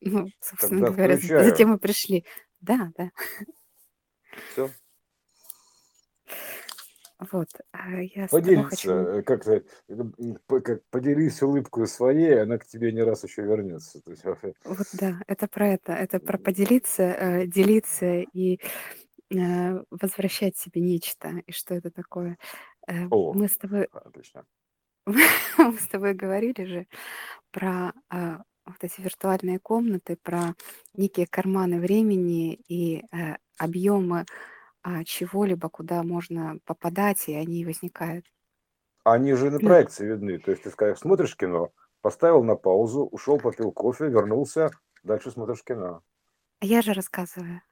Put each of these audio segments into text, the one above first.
Ну, собственно Тогда говоря, за затем включаю. и пришли. Да, да. Всё. Вот, а я Поделится, хочу э, как-то, э, как поделись улыбкою своей, она к тебе не раз еще вернется. То есть Вот да, это про это. Это про поделиться, э, делиться и, возвращать себе нечто. И что это такое? О, мы с тобой отлично. мы с тобой говорили же про, а, вот эти виртуальные комнаты, про некие карманы времени и, э, объемы, а, чего-либо, куда можно попадать, и они возникают. Они же на проекции видны. То есть ты скажешь, смотришь кино, поставил на паузу, ушел, попил кофе, вернулся, дальше смотришь кино. Я же рассказываю.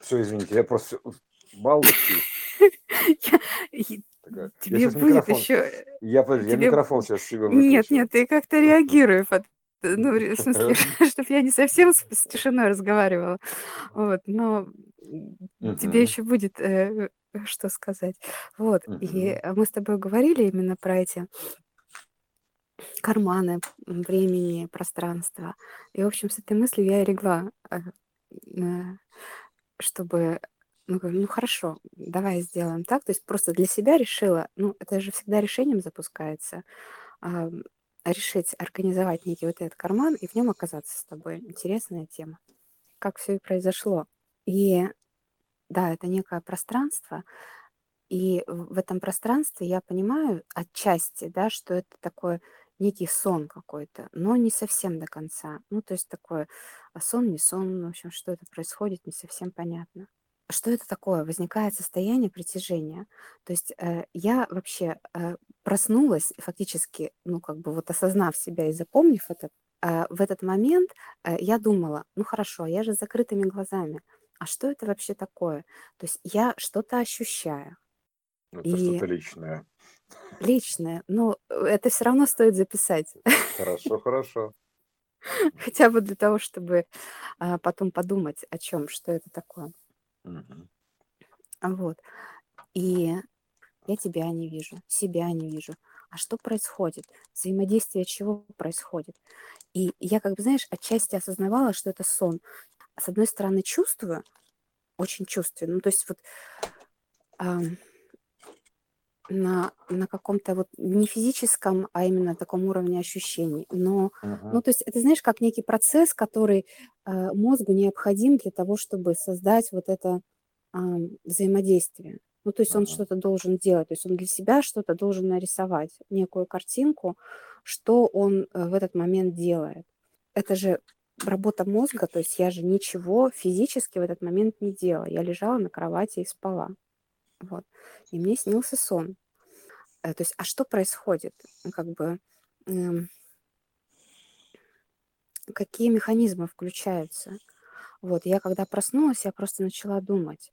Всё, извините, я просто всё баловский. Я и Такая. Я тебе будет еще, э, я я микрофон щас себе Нет, нет, ты как-то реагируй под ну, ре в смысле, чтоб я не совсем с с тишиной разговаривала. Вот, но, м, тебе еще будет, э, что сказать. Вот, и, Мгм. э, мы с тобой говорили именно про эти карманы, времени, пространства. И, в общем, с этой мыслью я и легла, э, э, чтобы, ну, говорю: "Ну, хорошо, давай сделаем так". То есть просто для себя решила, ну, это же всегда решением запускается, решить организовать некий вот этот карман и в нем оказаться с тобой. Интересная тема. Как всё и произошло. И да, это некое пространство, и в этом пространстве я понимаю отчасти, да, что это такой некий сон какой-то, но не совсем до конца. Ну, то есть такой, а, сон, не сон, в общем, что это происходит, не совсем понятно. Что это такое? Возникает состояние притяжения. То есть, э, я вообще, э, проснулась фактически, ну, как бы вот осознав себя и запомнив это, э, в этот момент, э, я думала: "Ну, хорошо, я же с закрытыми глазами. А что это вообще такое?" То есть я что-то ощущаю. Это И что-то личное. Личное, но, э, это всё равно стоит записать. Хорошо, хорошо. Хотя бы для того, чтобы, а, потом подумать о чём, что это такое. Мгм. Вот. И я тебя не вижу, себя не вижу. А что происходит? Взаимодействие чего происходит? И я, как бы, знаешь, отчасти осознавала, что это сон. С одной стороны, чувствую, очень чувствую. Ну, то есть вот, ам на на каком-то вот не физическом, а именно таком уровне ощущений. Но, ну, Мгм. то есть это, знаешь, как некий процесс, который, э, мозгу необходим для того, чтобы создать вот это, ам, взаимодействие. Ну, то есть он Мгм. что-то должен делать, то есть он для себя что-то должен нарисовать, некую картинку, что он, э, в этот момент делает. Это же работа мозга, то есть я же ничего физически в этот момент не делала. Я лежала на кровати и спала. Вот. И мне снился сон. Э, то есть, а что происходит? Ну, как бы, м какие механизмы включаются? Вот, я когда проснулась, я просто начала думать: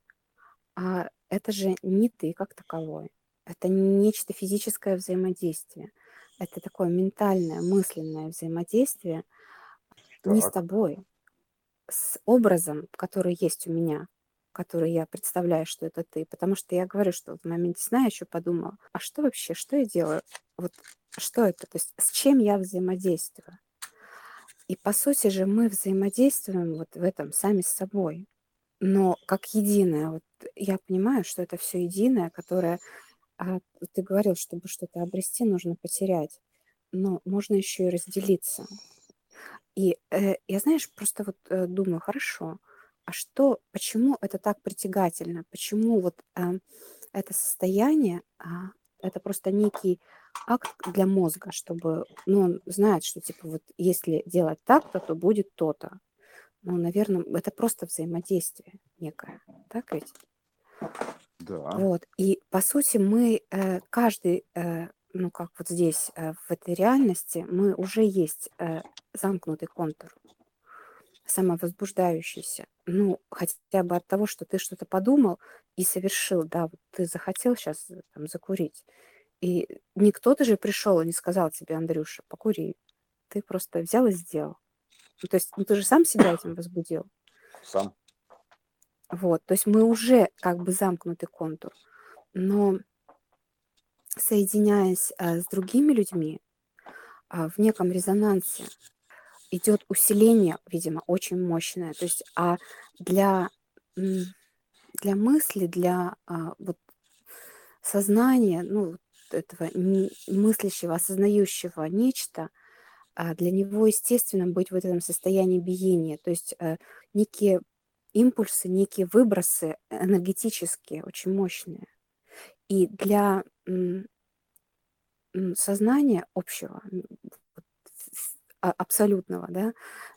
а это же не ты как таковой, это нечто физическое взаимодействие. Это такое ментальное, мысленное взаимодействие не с Так. тобой, с образом, который есть у меня, который я представляю, что это ты. Потому что я говорю, что в моменте сна я еще подумала: "А что вообще, что я делаю? Вот что это? То есть с чем я взаимодействую?" И по сути же мы взаимодействуем вот в этом сами с собой, но как единое. Вот я понимаю, что это всё единое, которое, а, ты говорил, чтобы что-то обрести, нужно потерять, но можно еще и разделиться. И, э, я, знаешь, просто вот, э, думаю: хорошо, а что, почему это так притягательно? Почему вот, э, это состояние, а, это просто некий акт для мозга, чтобы, ну, он знает, что типа вот если делать так-то, то будет то-то. Ну, наверно, это просто взаимодействие некое. Так ведь? Да. Вот. И по сути мы, э, каждый, э, ну, как вот здесь, э, в этой реальности, мы уже есть, э, замкнутый контур самовозбуждающийся. Ну, хотя бы от того, что ты что-то подумал и совершил. Да, вот ты захотел щас, э, там закурить, и не кто-то же пришел и не сказал тебе: "Андрюша, покури". Ты просто взял и сделал. Ну, то есть, ну, ты же сам себя этим возбудил. Сам. Вот, то есть мы уже как бы замкнутый контур. Но соединяясь, а, с другими людьми, а, в неком резонансе, идет усиление, видимо, очень мощное. То есть, а для, для мысли, для а, вот сознания, ну, этого мыслящего, осознающего нечто, а для него естественным быть в этом состоянии биения. То есть э, некие импульсы, некие выбросы энергетические, очень мощные. И для сознания общего, абсолютного, да,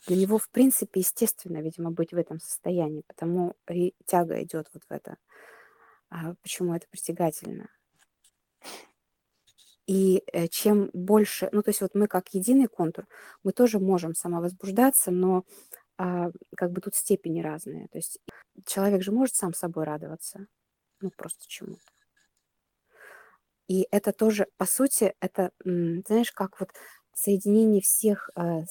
для него, в принципе, естественно, видимо, быть в этом состоянии, потому и тяга идет вот в это. А почему это притягательно? И э, чем больше, ну, то есть вот мы как единый контур, мы тоже можем самовозбуждаться, но а, как бы тут степени разные. То есть человек же может сам собой радоваться, ну, просто чему-то. И это тоже, по сути, это, знаешь, как вот соединение всех, э,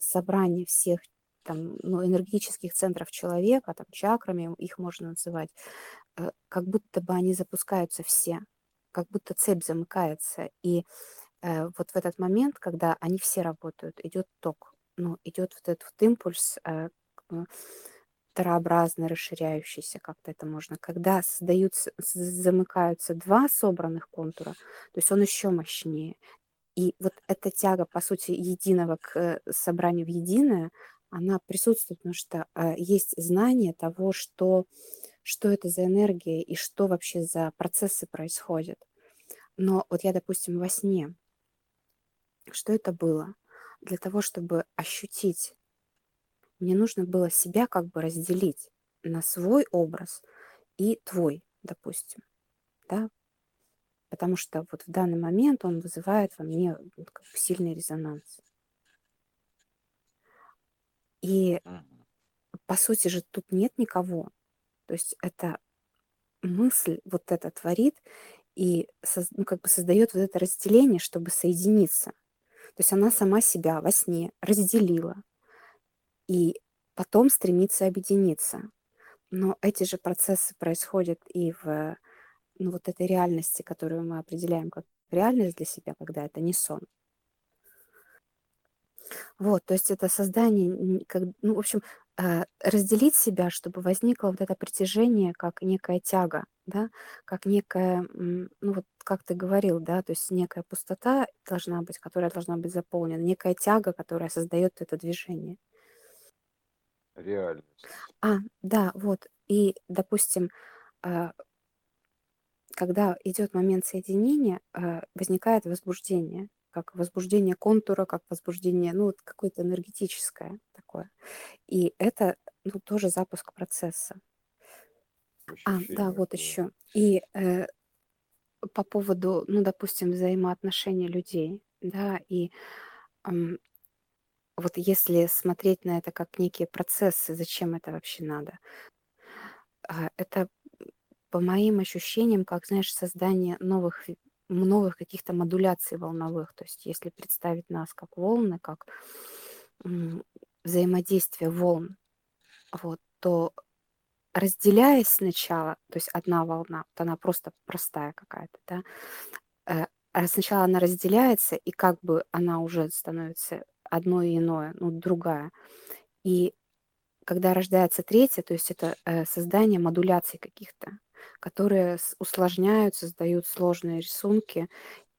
собрание всех там, ну, энергетических центров человека, там, чакрами их можно называть, э, как будто бы они запускаются все, как будто цепь замыкается. И э, вот в этот момент, когда они все работают, идет ток, ну, идет вот этот вот импульс, тарообразно расширяющийся, как-то это можно. Когда создаются, замыкаются два собранных контура, то есть он еще мощнее. И вот эта тяга, по сути, единого к э, собранию в единое, она присутствует, потому что э, есть знание того, что, что это за энергия и что вообще за процессы происходят. Но вот я, допустим, во сне, что это было? Для того, чтобы ощутить, мне нужно было себя как бы разделить на свой образ и твой, допустим. Да? Потому что вот в данный момент он вызывает во мне сильный резонанс. И по сути же тут нет никого. То есть это мысль вот это творит и ну, как бы создает вот это разделение, чтобы соединиться. То есть она сама себя во сне разделила и потом стремится объединиться. Но эти же процессы происходят и в ну, вот этой реальности, которую мы определяем как реальность для себя, когда это не сон. Вот, то есть это создание, как, ну, в общем, э, разделить себя, чтобы возникло вот это притяжение как некая тяга, да, как некая, ну вот как ты говорил, да, то есть некая пустота должна быть, которая должна быть заполнена, некая тяга, которая создает это движение. Реальность. А, да, вот. И, допустим, э, когда идет момент соединения, а, возникает возбуждение, как возбуждение контура, как возбуждение, ну, вот какое-то энергетическое такое. И это, ну, тоже запуск процесса. А, да, вот еще. И э, по поводу, ну, допустим, взаимоотношений людей, да, и эм, вот если смотреть на это как некие процессы, зачем это вообще надо? А, это по моим ощущениям, как, знаешь, создание новых, новых каких-то модуляций волновых. То есть если представить нас как волны, как взаимодействие волн, вот, то разделяясь сначала, то есть одна волна, вот она просто простая какая-то, да, э, а сначала она разделяется, и как бы она уже становится одно и иное, ну, другая. И когда рождается третья, то есть это э, создание модуляций каких-то, которые усложняют, создают сложные рисунки,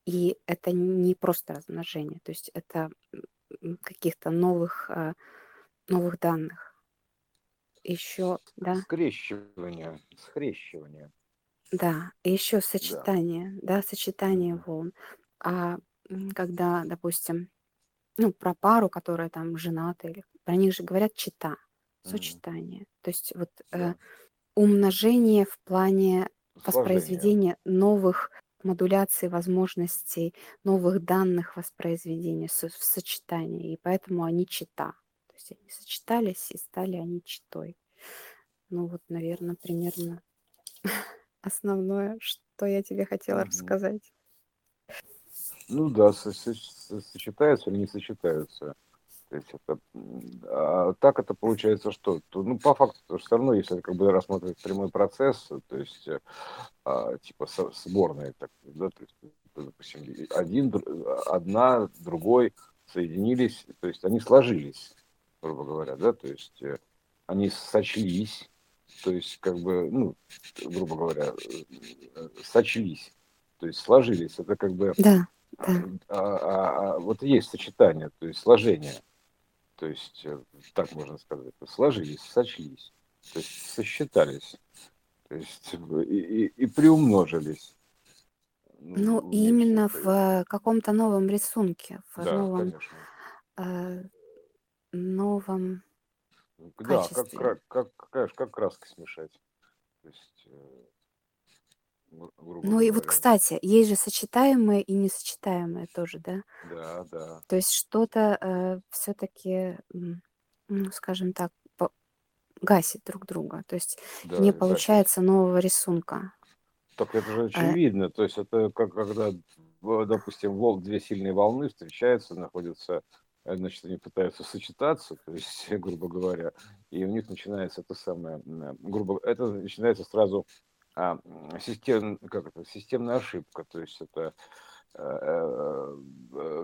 и это не просто размножение, то есть это каких-то новых, а, новых данных. Еще, да? Скрещивание, скрещивание. Да, и еще сочетание, да, да сочетание волн. А когда, допустим, ну, про пару, которая там жената, или про них же говорят чита, сочетание. Mm-hmm. То есть вот э, да. э, умножение в плане воспроизведения новых модуляций, возможностей, новых данных воспроизведения в сочетании. И поэтому они чита. То есть они сочетались и стали они читой. Ну вот, наверное, примерно основное, что я тебе хотела угу. рассказать. Ну да, сочетаются или не сочетаются. То есть это, а так это получается что? То, ну, по факту, все равно, если как бы рассматривать прямой процесс, то есть а, типа сборная, так, да, то есть, допустим, один, одна, другой, соединились, то есть они сложились, грубо говоря, да, то есть э, они сочлись, то есть как бы, ну, грубо говоря, э, сочлись, то есть сложились. Это как бы Да, а, да. а, а, а, вот есть сочетание, то есть сложение, то есть э, так можно сказать, сложились, сочлись, то есть сосчитались, то есть и, и, и приумножились. Ну, Ну, именно в э, каком-то новом рисунке, в Да, новом, конечно. э, новом Да, как, качестве. кра- как, как, как краски смешать. То есть, э, гру- грубо Ну и вот, кстати, есть же сочетаемое и несочетаемое тоже, да? Да, да, То есть что-то э, все-таки, ну, скажем так, по- гасит друг друга. То есть да, не гасит. получается нового рисунка. Так это же Э, очевидно. То есть это как когда, допустим, вол- две сильные волны встречаются, находятся, э, значит, они пытаются сочетаться, то есть, грубо говоря, и у них начинается это самое, м, э, грубо, это начинается сразу а, систем, как это, системная ошибка, то есть это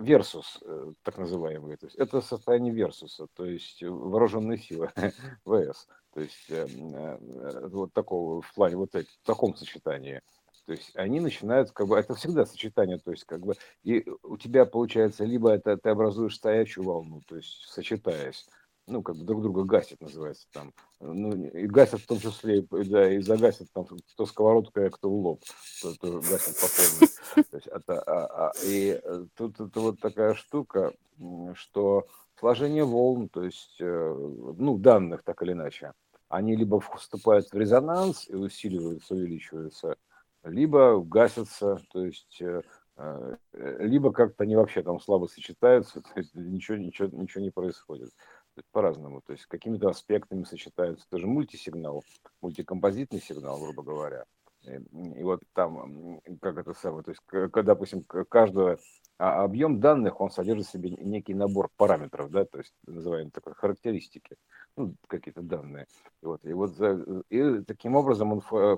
версус, так называемый. То есть это состояние версуса, то есть вооруженные силы, ВС. То есть э, э, вот такого в плане вот в таком сочетании. То есть они начинают, как бы, это всегда сочетание, то есть как бы, и у тебя получается, либо это ты образуешь стоячую волну, то есть сочетаясь, ну, как бы друг друга гасит, называется там. Ну, и гасят в том числе, да, и загасят там кто сковородкой, а кто в лоб, кто, кто гасит по полной. То есть это, а, а, и э, тут это вот такая штука, что сложение волн, то есть, э, ну, данных так или иначе, они либо вступают в резонанс и усиливаются, увеличиваются, либо гасятся, то есть э, либо как-то они вообще там слабо сочетаются, то есть ничего, ничего, ничего не происходит по-разному, то есть какими-то аспектами сочетаются. Это же мультисигнал, мультикомпозитный сигнал, грубо говоря. И вот там, как это самое, то есть, когда, допустим, каждого а объем данных, он содержит в себе некий набор параметров, да, то есть называемые такой характеристики, ну, какие-то данные. И вот, и вот и таким образом он, э,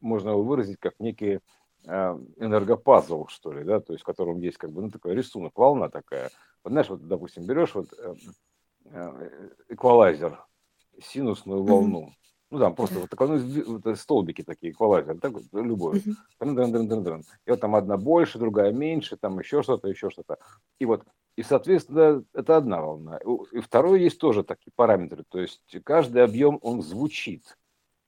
можно его выразить как некий а, энергопазл, что ли, да, то есть в котором есть как бы, ну, такой рисунок, волна такая. Вот знаешь, вот, допустим, берешь вот э, э, эквалайзер, синусную волну, mm-hmm. Ну, там просто вот такой, ну, столбики такие, эквалайзер, так, любой. Uh-huh. И вот там одна больше, другая меньше, там еще что-то, еще что-то. И вот, и, соответственно, это одна волна. И второй есть тоже такие параметры. То есть каждый объем, он звучит.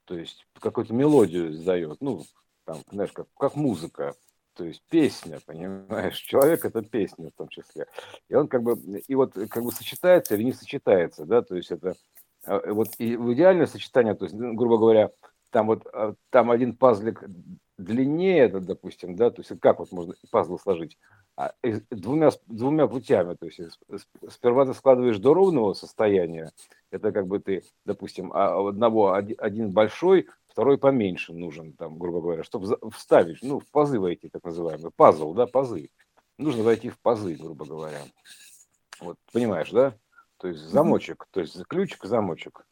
То есть какую-то мелодию издает. Ну, там, знаешь, как, как музыка. То есть песня, понимаешь? Человек это песня в том числе. И он как бы, и вот как бы сочетается или не сочетается, да, то есть это а, вот и в идеальное сочетание, то есть, ну, грубо говоря, там вот а, там один пазлик длиннее, это, допустим, да, то есть как вот можно пазлы сложить? А, двумя, двумя путями, то есть сперва ты складываешь до ровного состояния, это как бы ты, допустим, а одного один большой, второй поменьше нужен, там, грубо говоря, чтобы вставить, ну, в пазы войти, так называемые, пазл, да, пазы. Нужно войти в пазы, грубо говоря. Вот, понимаешь, да? То есть замочек, то есть ключик, замочек.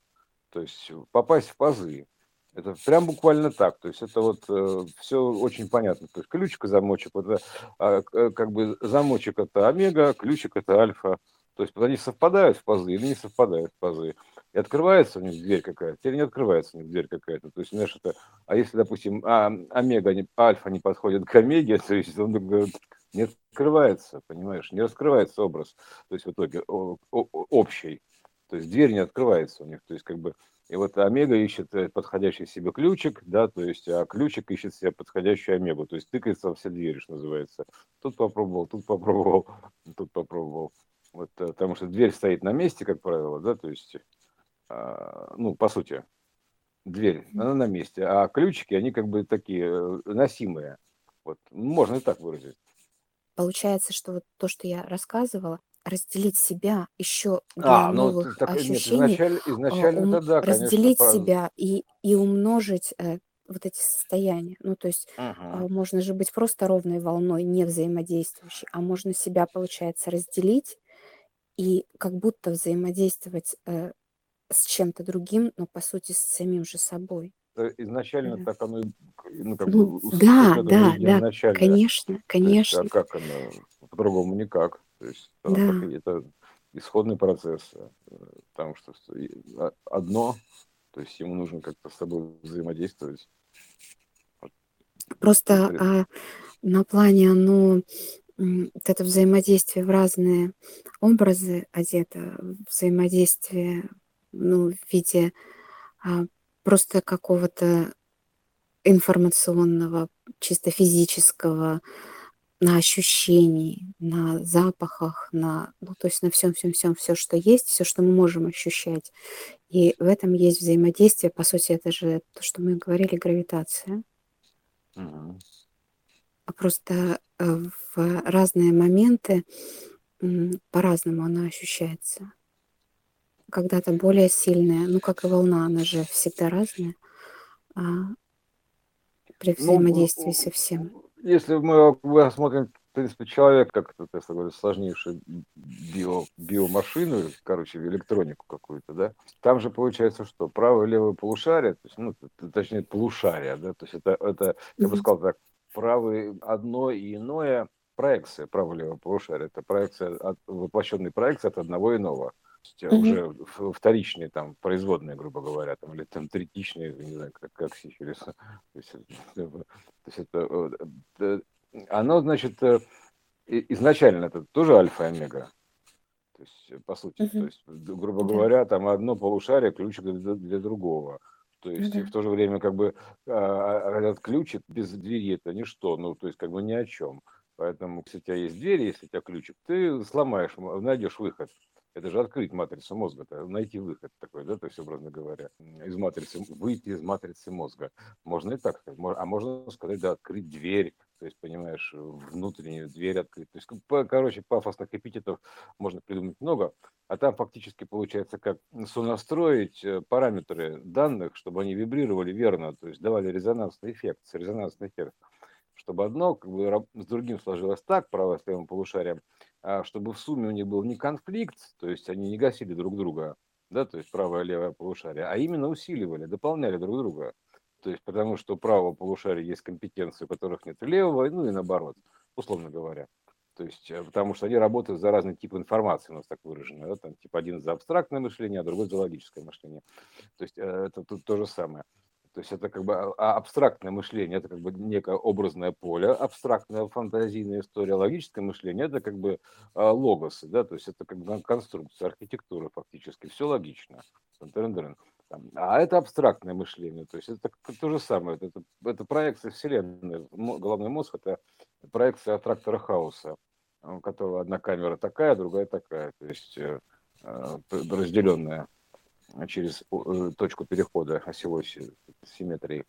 То есть попасть в пазы. Это прям буквально так. То есть это вот э, все очень понятно. То есть ключик и замочек. Вот, э, как бы замочек это омега, ключик это альфа. То есть они совпадают в пазы или не совпадают в пазы. И открывается у них дверь какая-то, или не открывается у них дверь какая-то. То есть, знаешь, это, а если, допустим, а, омега, не, альфа не подходит к омеге, то есть он говорит, не открывается, понимаешь, не раскрывается образ, то есть в итоге общий, то есть дверь не открывается у них, то есть как бы, и вот омега ищет э, подходящий себе ключик, да, то есть, а ключик ищет себе подходящую омегу, то есть тыкается во все двери, что называется. Тут попробовал, тут попробовал, тут попробовал. Вот, э, потому что дверь стоит на месте, как правило, да, то есть, ну, по сути, дверь, она на месте, а ключики, они как бы такие э, носимые. Вот, можно и так выразить. Получается, что вот то, что я рассказывала, разделить себя еще для А, ну новых так нет, ощущений, изначально, а, изначально ум- это да, конечно, разделить про... себя и, и умножить э, вот эти состояния. Ну, то есть Мгм. а, можно же быть просто ровной волной, не взаимодействующей, а можно себя, получается, разделить и как будто взаимодействовать э, с чем-то другим, но по сути с самим же собой. Э, Изначально Да. так оно, ну, как бы, Ну, суть да, да, да, изначально. конечно, То есть, а конечно. как оно? По-другому никак. То есть да. это исходный процесс. Потому что одно, то есть ему нужно как-то с собой взаимодействовать. Просто а, на плане оно вот это взаимодействие в разные образы одето, взаимодействие ну, в виде а, просто какого-то информационного, чисто физического, на ощущений, на запахах, на, ну, то есть на всем, всем, всем, все, что есть, все, что мы можем ощущать. И в этом есть взаимодействие. По сути, это же то, что мы говорили, гравитация. Угу. Просто э, в разные моменты по-разному она ощущается. Когда-то более сильная, ну как и волна, она же всегда разная. А при ну, взаимодействии ну, со всем. Если мы рассмотрим, в принципе, человек как это, говорю, сложнейшую био, биомашину, короче, электронику какую-то, да, там же получается что? Правое и левое полушарие, то есть, ну, точнее, полушария, да, то есть это, это я бы сказал так, правое одно и иное проекция правого-левого полушария. Это проекция, от, воплощенный проекция от одного иного есть угу. уже вторичные там производные, грубо говоря, там, или там третичные, не знаю, как, как сифилис. То есть, то есть это, это, оно, значит, э, изначально это тоже альфа-омега. То есть, по сути, угу. то есть, грубо говоря, там одно полушарие ключик для, для другого. То есть да. в то же время как бы а, а, этот ключик без двери это ничто, ну то есть как бы ни о чем. Поэтому, если у тебя есть дверь, если у тебя ключик, ты сломаешь, найдешь выход это же открыть матрицу мозга, найти выход такой, да, то есть, образно говоря, из матрицы, выйти из матрицы мозга. Можно и так сказать, а можно сказать, да, открыть дверь, то есть, понимаешь, внутреннюю дверь открыть. То есть, по, короче, пафосных эпитетов можно придумать много, а там фактически получается как сонастроить э, параметры данных, чтобы они вибрировали верно, то есть давали резонансный эффект, резонансный эффект чтобы одно как бы, с другим сложилось так, правое с левым полушарием, чтобы в сумме у них был не конфликт, то есть они не гасили друг друга, да, то есть правое и левое полушарие, а именно усиливали, дополняли друг друга. То есть потому что у правого полушария есть компетенции, у которых нет левого, ну и наоборот, условно говоря. То есть, э, потому что они работают за разный тип информации, у нас так выражено. Да? Там, тип один за абстрактное мышление, а другой за логическое мышление. То есть, э, это тут то же самое. То есть это как бы а, а, абстрактное мышление, это как бы некое образное поле, абстрактная фантазийная история, логическое мышление, это как бы а, логосы, да, то есть это как бы конструкция, архитектура фактически, все логично. А это абстрактное мышление, то есть это то же самое, это, это проекция Вселенной. Головной мозг – это проекция трактора хаоса, у которого одна камера такая, другая такая, то есть э, разделенная через э, точку перехода осевой симметрии,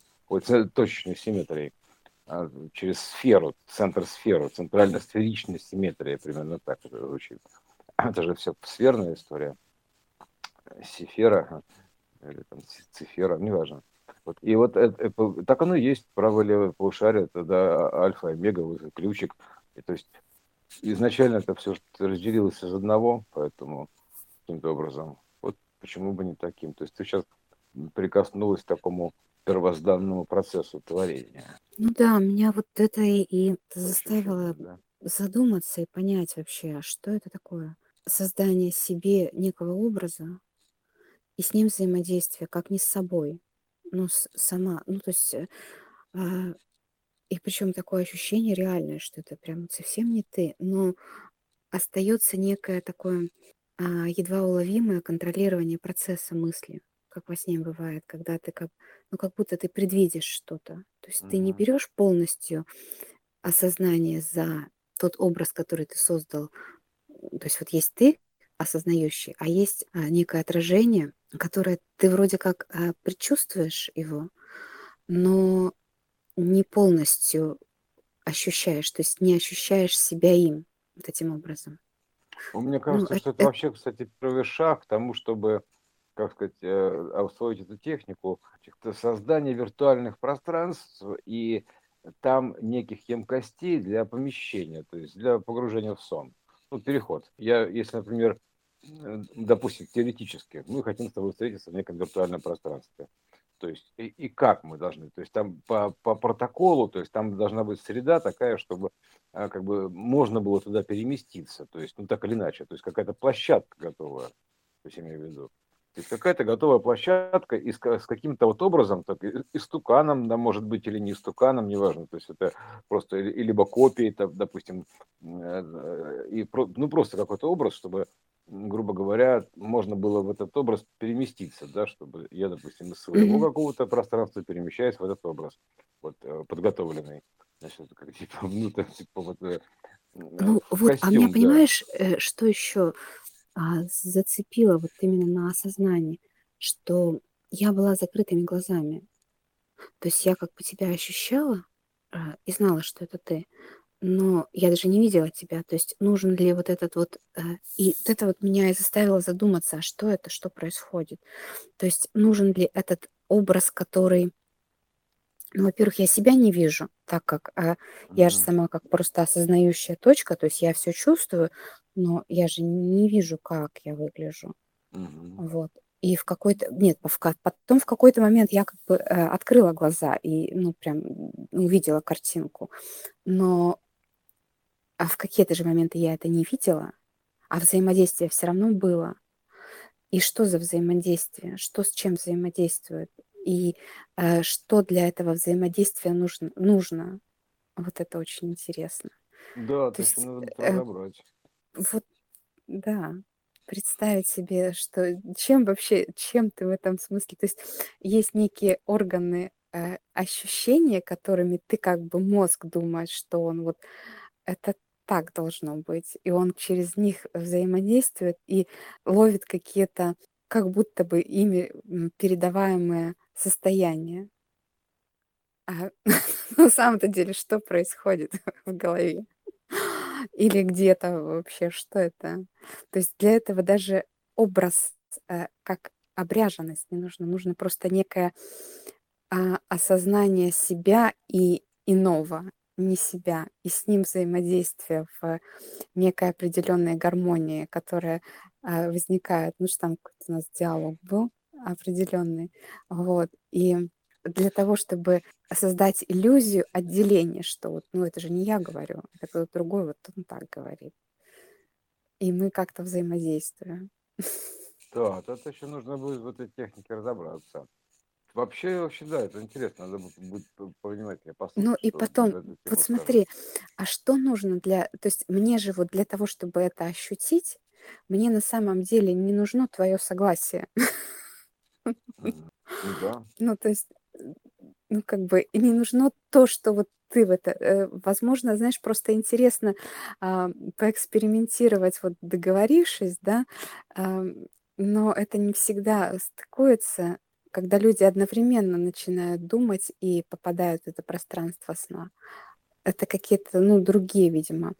точечной симметрии, а, через сферу, центр сферу, центрально-сферичная симметрия, примерно так это звучит. Это же все сферная история. Сифера или там цифера, неважно. Вот. И вот это, это, так оно и есть, правое-левое полушарие, это да, альфа, омега, ключик. И, то есть изначально это все разделилось из одного, поэтому каким-то образом почему бы не таким? То есть ты сейчас прикоснулась к такому первозданному процессу творения. Ну да, меня вот это и, и заставило да. задуматься и понять вообще, а что это такое. Создание себе некого образа и с ним взаимодействие, как не с собой, но с, сама. Ну, то есть, э, а, и причем такое ощущение реальное, что это прям совсем не ты, но остается некое такое едва уловимое контролирование процесса мысли, как во сне бывает, когда ты как, ну, как будто ты предвидишь что-то. То есть ты не берешь полностью осознание за тот образ, который ты создал. То есть вот есть ты, осознающий, а есть а, некое отражение, которое ты вроде как а, предчувствуешь его, но не полностью ощущаешь, то есть не ощущаешь себя им вот этим образом. Ну, мне кажется, что это вообще, кстати, первый шаг к тому, чтобы, как сказать, э, освоить эту технику, создание виртуальных пространств и там неких емкостей для помещения, то есть для погружения в сон. Ну, переход. Я, если, например, допустим, теоретически, мы хотим с тобой встретиться в неком виртуальном пространстве. То есть и, и как мы должны? То есть там по, по протоколу, то есть там должна быть среда такая, чтобы а, как бы можно было туда переместиться. То есть, ну так или иначе, то есть какая-то площадка готовая, то есть имею в виду. То есть какая-то готовая площадка и с, с каким-то вот образом, так, и, стуканом, да, может быть, или не стуканом, неважно. То есть это просто и, либо копии, там, допустим, э, и, ну просто какой-то образ, чтобы грубо говоря, можно было в этот образ переместиться, да, чтобы я, допустим, из своего какого-то пространства перемещаюсь в этот образ, вот, э, подготовленный. Значит, как типа, ну, там, типа, вот, э, ну, вот, костюм, а меня, да. понимаешь, э, что еще а, зацепило вот именно на осознании, что я была закрытыми глазами. То есть я как бы тебя ощущала а, и знала, что это ты, но я даже не видела тебя. То есть нужен ли вот этот вот... Э, и вот это вот меня и заставило задуматься, а что это, что происходит. То есть нужен ли этот образ, который... Ну, во-первых, я себя не вижу, так как а, я же сама как просто осознающая точка, то есть я все чувствую, но я же не вижу, как я выгляжу. Мгм. Вот. И в какой-то... Нет, потом в какой-то момент я как бы э, открыла глаза и, ну, прям увидела картинку. Но а в какие-то же моменты я это не видела, а взаимодействие все равно было. И что за взаимодействие? Что с чем взаимодействует? И э, что для этого взаимодействия нужно? нужно? Вот это очень интересно. Да, то, то есть надо э, разобрать. Вот, да, представить себе, что чем вообще, чем ты в этом смысле, то есть есть некие органы э, ощущения, которыми ты как бы мозг думает, что он вот это так должно быть. И он через них взаимодействует и ловит какие-то, как будто бы ими передаваемые состояния. А на самом-то деле что происходит в голове? Или где-то вообще, что это? То есть для этого даже образ э, как обряженность не нужно. Нужно просто некое а, осознание себя и иного не себя, и с ним взаимодействие в некой определенной гармонии, которая а, возникает, ну что там какой-то у нас диалог был определенный, вот, и для того, чтобы создать иллюзию отделения, что вот, ну это же не я говорю, это кто-то другой, вот он так говорит. И мы как-то взаимодействуем. Да, тут еще нужно будет в этой технике разобраться. Вообще, вообще, да, это интересно, надо будет повнимательнее Ну и потом, вот смотри, а что нужно для... То есть мне же вот для того, чтобы это ощутить, мне на самом деле не нужно твое согласие. Ну да. Ну, то есть, ну, как бы, не нужно то, что вот ты в это... Э, возможно, знаешь, просто интересно а, поэкспериментировать, вот договорившись, да, а, но это не всегда стыкуется когда люди одновременно начинают думать и попадают в это пространство сна. Это какие-то, ну, другие, видимо,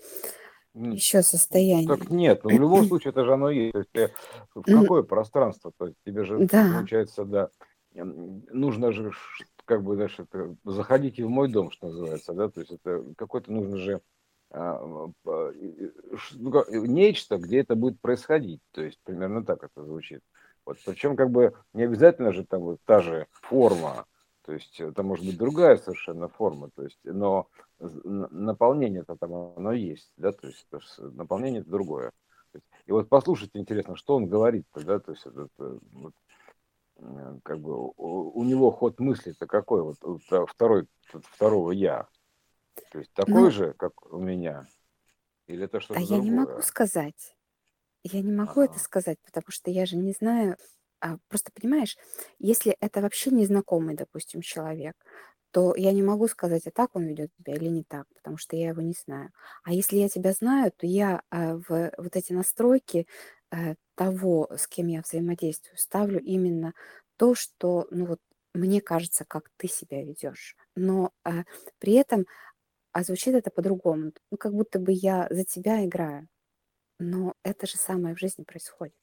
еще состояния. Так нет, ну в любом случае это же оно есть. То есть э, в какое пространство? То есть тебе же да. получается, да, нужно же как бы дальше это, заходите в мой дом, что называется, да, то есть это какой-то нужно же а, ну, нечто, где это будет происходить. То есть примерно так это звучит. Вот, причем как бы не обязательно же там вот та же форма, то есть это может быть другая совершенно форма, то есть, но наполнение это там оно есть, да, то есть наполнение это другое. И вот послушайте, интересно, что он говорит-то, да, то есть это, вот, э, как бы у, у него ход мысли-то какой, вот второй, второго я, то есть такой ну, же, как у меня, или это что-то А другое? я не могу сказать. Я не могу это сказать, потому что я же не знаю. А, просто понимаешь, если это вообще незнакомый, допустим, человек, то я не могу сказать, а так он ведет себя или не так, потому что я его не знаю. А если я тебя знаю, то я а, в вот эти настройки а, того, с кем я взаимодействую, ставлю именно то, что, ну вот, мне кажется, как ты себя ведешь. Но а, при этом а звучит это по-другому. Ну, как будто бы я за тебя играю. Но это же самое в жизни происходит.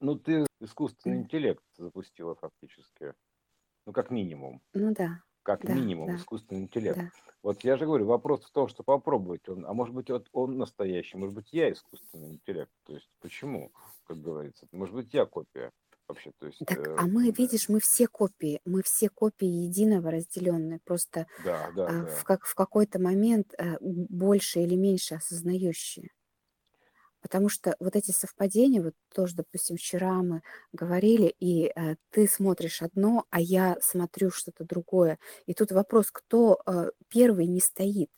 Ну, ты искусственный интеллект запустила фактически. Ну, как минимум. Ну да. Как да, минимум да, искусственный интеллект. да. Вот я же говорю, вопрос в том, что попробовать он, а может быть вот он настоящий, может быть я искусственный интеллект. То есть почему, как говорится, может быть я копия. вообще, то есть... Так, э, а мы, видишь, мы все копии, мы все копии единого разделенные, просто Да, да, в, да. как, в какой-то момент м, больше или меньше осознающие. Потому что вот эти совпадения, вот тоже, допустим, вчера мы говорили, и э, ты смотришь одно, а я смотрю что-то другое. И тут вопрос, кто э, первый не стоит.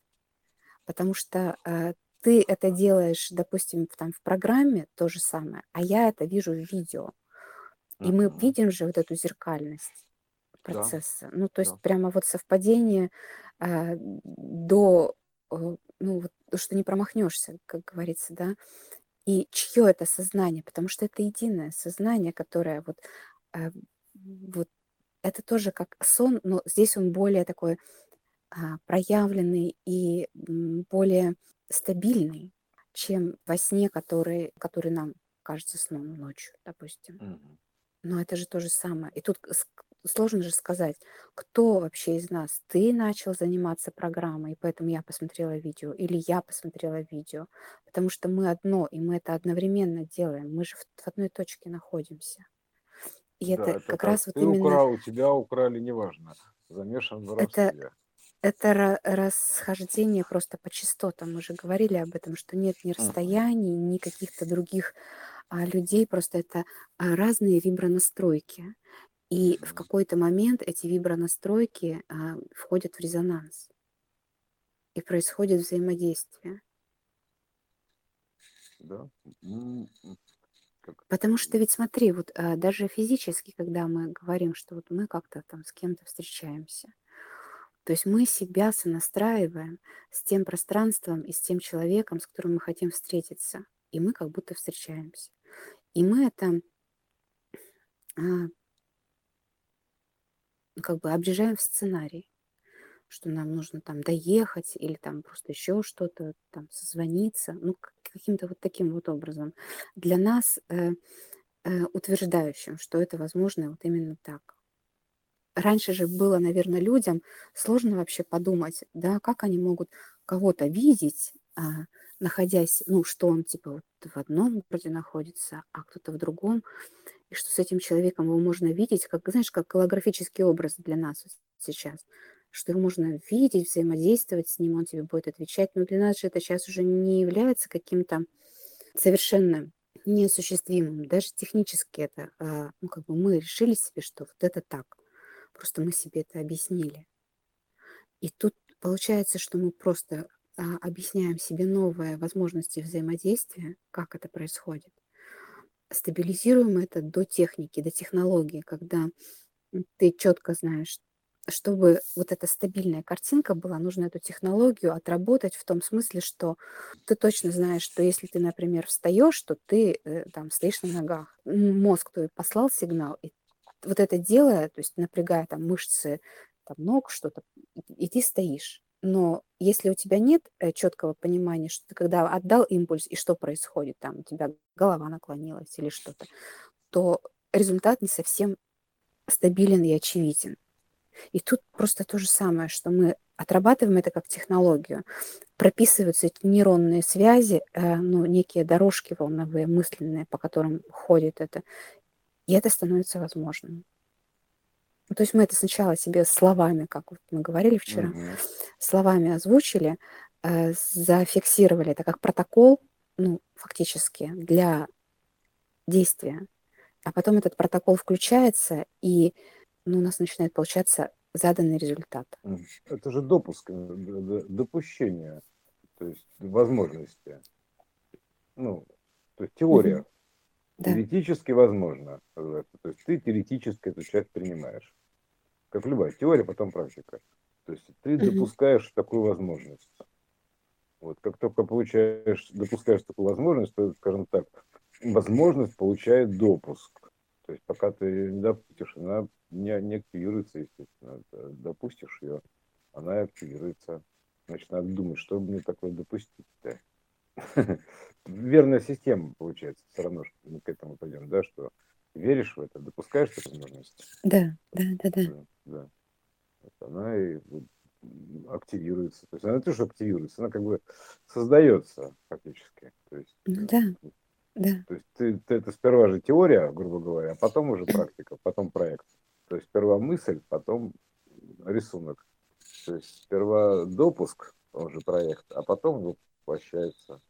Потому что э, ты это делаешь, допустим, там в программе то же самое, а я это вижу в видео. И мы видим же вот эту зеркальность Да, процесса. Ну, то есть да. прямо вот совпадение а, до, э, ну, вот, то, что не промахнешься, как говорится, да. И чье это сознание? Потому что это единое сознание, которое вот, а, вот это тоже как сон, но здесь он более такой а, проявленный и более стабильный, чем во сне, который, который нам кажется сном ночью, допустим. Но это же то же самое. И тут сложно же сказать, кто вообще из нас, ты начал заниматься программой, и поэтому я посмотрела видео, или я посмотрела видео, потому что мы одно, и мы это одновременно делаем, мы же в, в одной точке находимся. И Да, это это как как раз вот ты именно украл, у тебя украли, неважно. Замешан в это, это ра- расхождение просто по частотам. Мы же говорили об этом, что нет ни расстояний, ни каких-то других а, людей, просто это а, разные вибронастройки. И в какой-то момент эти вибронастройки а, входят в резонанс. И происходит взаимодействие. Да. Как... Потому что ведь смотри, вот а, даже физически, когда мы говорим, что вот мы как-то там с кем-то встречаемся, то есть мы себя сонастраиваем с тем пространством и с тем человеком, с которым мы хотим встретиться. И мы как будто встречаемся. И мы это а, ну, как бы обрежаем в сценарий. что нам нужно там доехать или там просто еще что-то, там созвониться, ну, каким-то вот таким вот образом. Для нас э, э, утверждающим, что это возможно вот именно так. Раньше же было, наверное, людям сложно вообще подумать, да, как они могут кого-то видеть, а, находясь, ну, что он типа вот в одном городе находится, а кто-то в другом, и что с этим человеком его можно видеть, как, знаешь, как голографический образ для нас сейчас, что его можно видеть, взаимодействовать с ним, он тебе будет отвечать, но для нас же это сейчас уже не является каким-то совершенно неосуществимым. Даже технически это, а, ну, как бы мы решили себе, что вот это так. Просто мы себе это объяснили. И тут получается, что мы просто а, объясняем себе новые возможности взаимодействия, как это происходит. Стабилизируем это до техники, до технологии, когда ты четко знаешь, чтобы вот эта стабильная картинка была, нужно эту технологию отработать в том смысле, что ты точно знаешь, что если ты, например, встаешь, то ты э, там стоишь на ногах. Мозг твой послал сигнал, и вот это делая, то есть напрягая там мышцы там, ног, что-то, и ты стоишь. Но если у тебя нет э, четкого понимания, что ты когда отдал импульс и что происходит, там у тебя голова наклонилась или что-то, то результат не совсем стабилен и очевиден. И тут просто то же самое, что мы отрабатываем это как технологию, прописываются эти нейронные связи, э, ну, некие дорожки волновые, мысленные, по которым ходит это, и это становится возможным. Ну, то есть мы это сначала себе словами, как вот мы говорили вчера, Мгм. словами озвучили, э, зафиксировали это как протокол, ну, фактически, для действия. А потом этот протокол включается, и ну, у нас начинает получаться заданный результат. Это же допуск, э, допущение, то есть возможности. Ну, то есть теория. Мгм. Да. Теоретически возможно. э, То есть ты теоретически эту часть принимаешь. Как любая теория, потом практика. То есть ты Мгм. допускаешь такую возможность. Вот как только получаешь, допускаешь такую возможность, то, скажем так, возможность получает допуск. То есть пока ты не допустишь, она не, не активируется, естественно. Д- Допустишь ее, она активируется. Значит, надо думать, что мне такое допустить-то. Верная система получается. Все равно что мы к этому пойдем, да, что веришь в это, допускаешь эту возможность. Да, да, да, да. Да, она и активируется. То есть она тоже активируется, она как бы создается фактически. То есть Ну э, да. Да. То есть ты, ты это сперва же теория, грубо говоря, а потом уже практика, потом проект. То есть сперва мысль, потом рисунок. То есть сперва допуск, он же проект, а потом воплощается.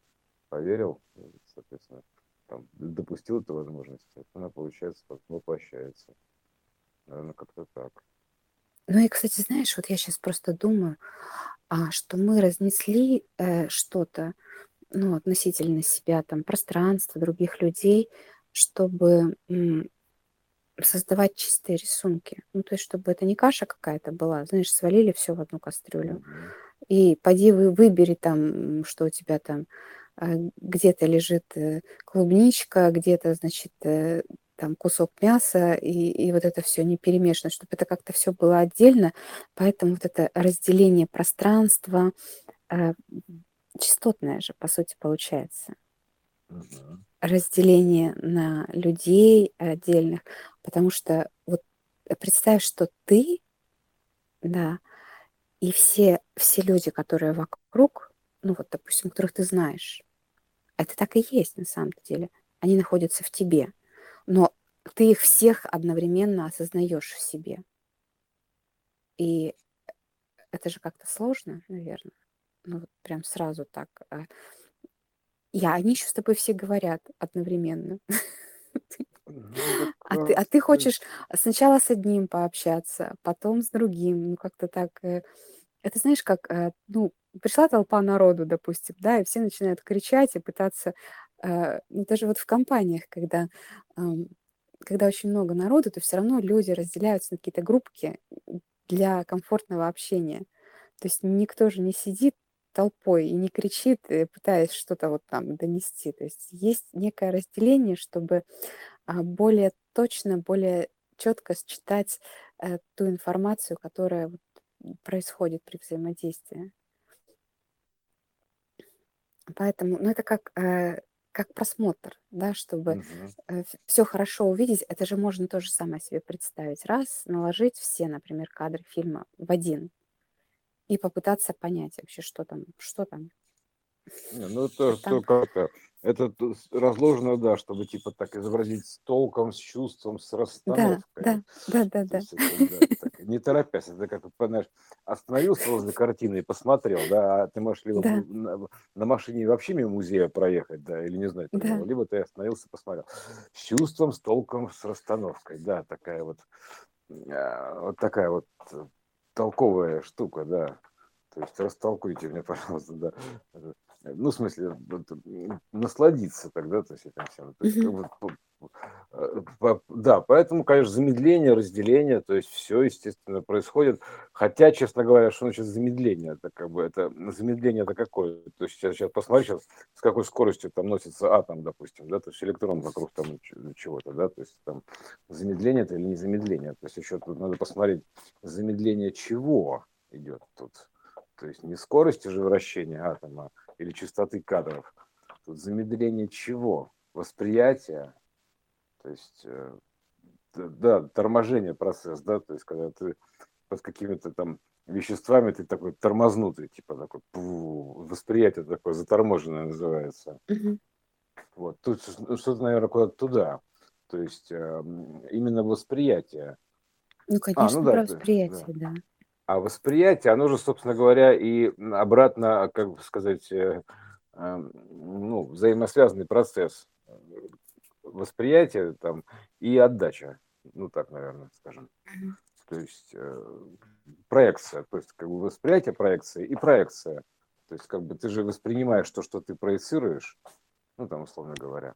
Поверил, соответственно, там, допустил эту возможность, она, получается, воплощается. Наверное, как-то так. Ну и, кстати, знаешь, вот я сейчас просто думаю, а, что мы разнесли э, что-то, ну, относительно себя, там, пространства, других людей, чтобы создавать чистые рисунки. Ну, то есть, чтобы это не каша какая-то была, знаешь, свалили все в одну кастрюлю. Мгм. И поди вы выбери там, что у тебя там где-то лежит э, клубничка, где-то, значит, э, там кусок мяса, и, и вот это все не перемешано, чтобы это как-то все было отдельно. Поэтому вот это разделение пространства, э, частотное же, по сути, получается. Разделение на людей отдельных, потому что вот представь, что ты, да, и все, все люди, которые вокруг, ну вот, допустим, которых ты знаешь, это так и есть на самом деле. Они находятся в тебе. Но ты их всех одновременно осознаешь в себе. И это же как-то сложно, наверное. Ну, вот прям сразу так. а. Я, они еще с тобой все говорят одновременно. Ну, А ты, а, ты хочешь сначала с одним пообщаться, потом с другим. Ну, как-то так. Это знаешь, как, э, ну, пришла толпа народу, допустим, да, и все начинают кричать и пытаться, э, ну, даже вот в компаниях, когда, когда очень много народу, то все равно люди разделяются на какие-то группки для комфортного общения. То есть никто же не сидит толпой и не кричит, э, пытаясь что-то вот там донести. То есть есть некое разделение, чтобы а, более точно, более четко считать ту информацию, которая происходит при взаимодействии. Поэтому, ну, это как, э, как просмотр, да, чтобы мгм. все хорошо увидеть, это же можно то же самое себе представить. Раз, наложить все, например, кадры фильма в один и попытаться понять вообще, что там, что там. Не, ну то как-то, это разложено, да, чтобы типа так изобразить с толком, с чувством, с расстановкой. да, да, да, да. да, не торопясь, это как, бы, знаешь, остановился возле картины и посмотрел, да, а ты можешь либо Да, на, на машине вообще мимо музея проехать, да, или не него, да. либо ты остановился и посмотрел. С чувством, с толком, с расстановкой, да, такая вот, а, вот такая вот э, толковая штука, да. То есть растолкуйте мне, пожалуйста, да. Э, Ну, в смысле, насладиться тогда, то есть этим всем. То есть, как бы, да, поэтому, конечно, замедление, разделение, то есть все, естественно, происходит. Хотя, честно говоря, что значит замедление? Это как бы, это замедление это какое? То есть сейчас, сейчас посмотри, сейчас с какой скоростью там носится атом, допустим, да, то есть электрон вокруг там чего-то, да, то есть там замедление это или не замедление. То есть еще тут надо посмотреть, замедление чего идет тут. То есть не скорости же вращения атома или частоты кадров. Тут замедление чего? Восприятия, то есть, э, да, торможение процесс, да, то есть, когда ты под какими-то там веществами, ты такой тормознутый, типа такой, пу, восприятие такое заторможенное называется. Мгм. Вот, тут ну, что-то, наверное, куда-то туда. То есть, э, именно восприятие. Ну, А, ну конечно, да, про то есть, восприятие, да. да. А восприятие, оно же, собственно говоря, и обратно, как бы сказать, э, э, ну, взаимосвязанный процесс э, восприятия там и отдача. Ну, так, наверное, скажем. То есть э, проекция, то есть как бы восприятие проекции и проекция. То есть как бы ты же воспринимаешь то, что ты проецируешь, ну, там, условно говоря.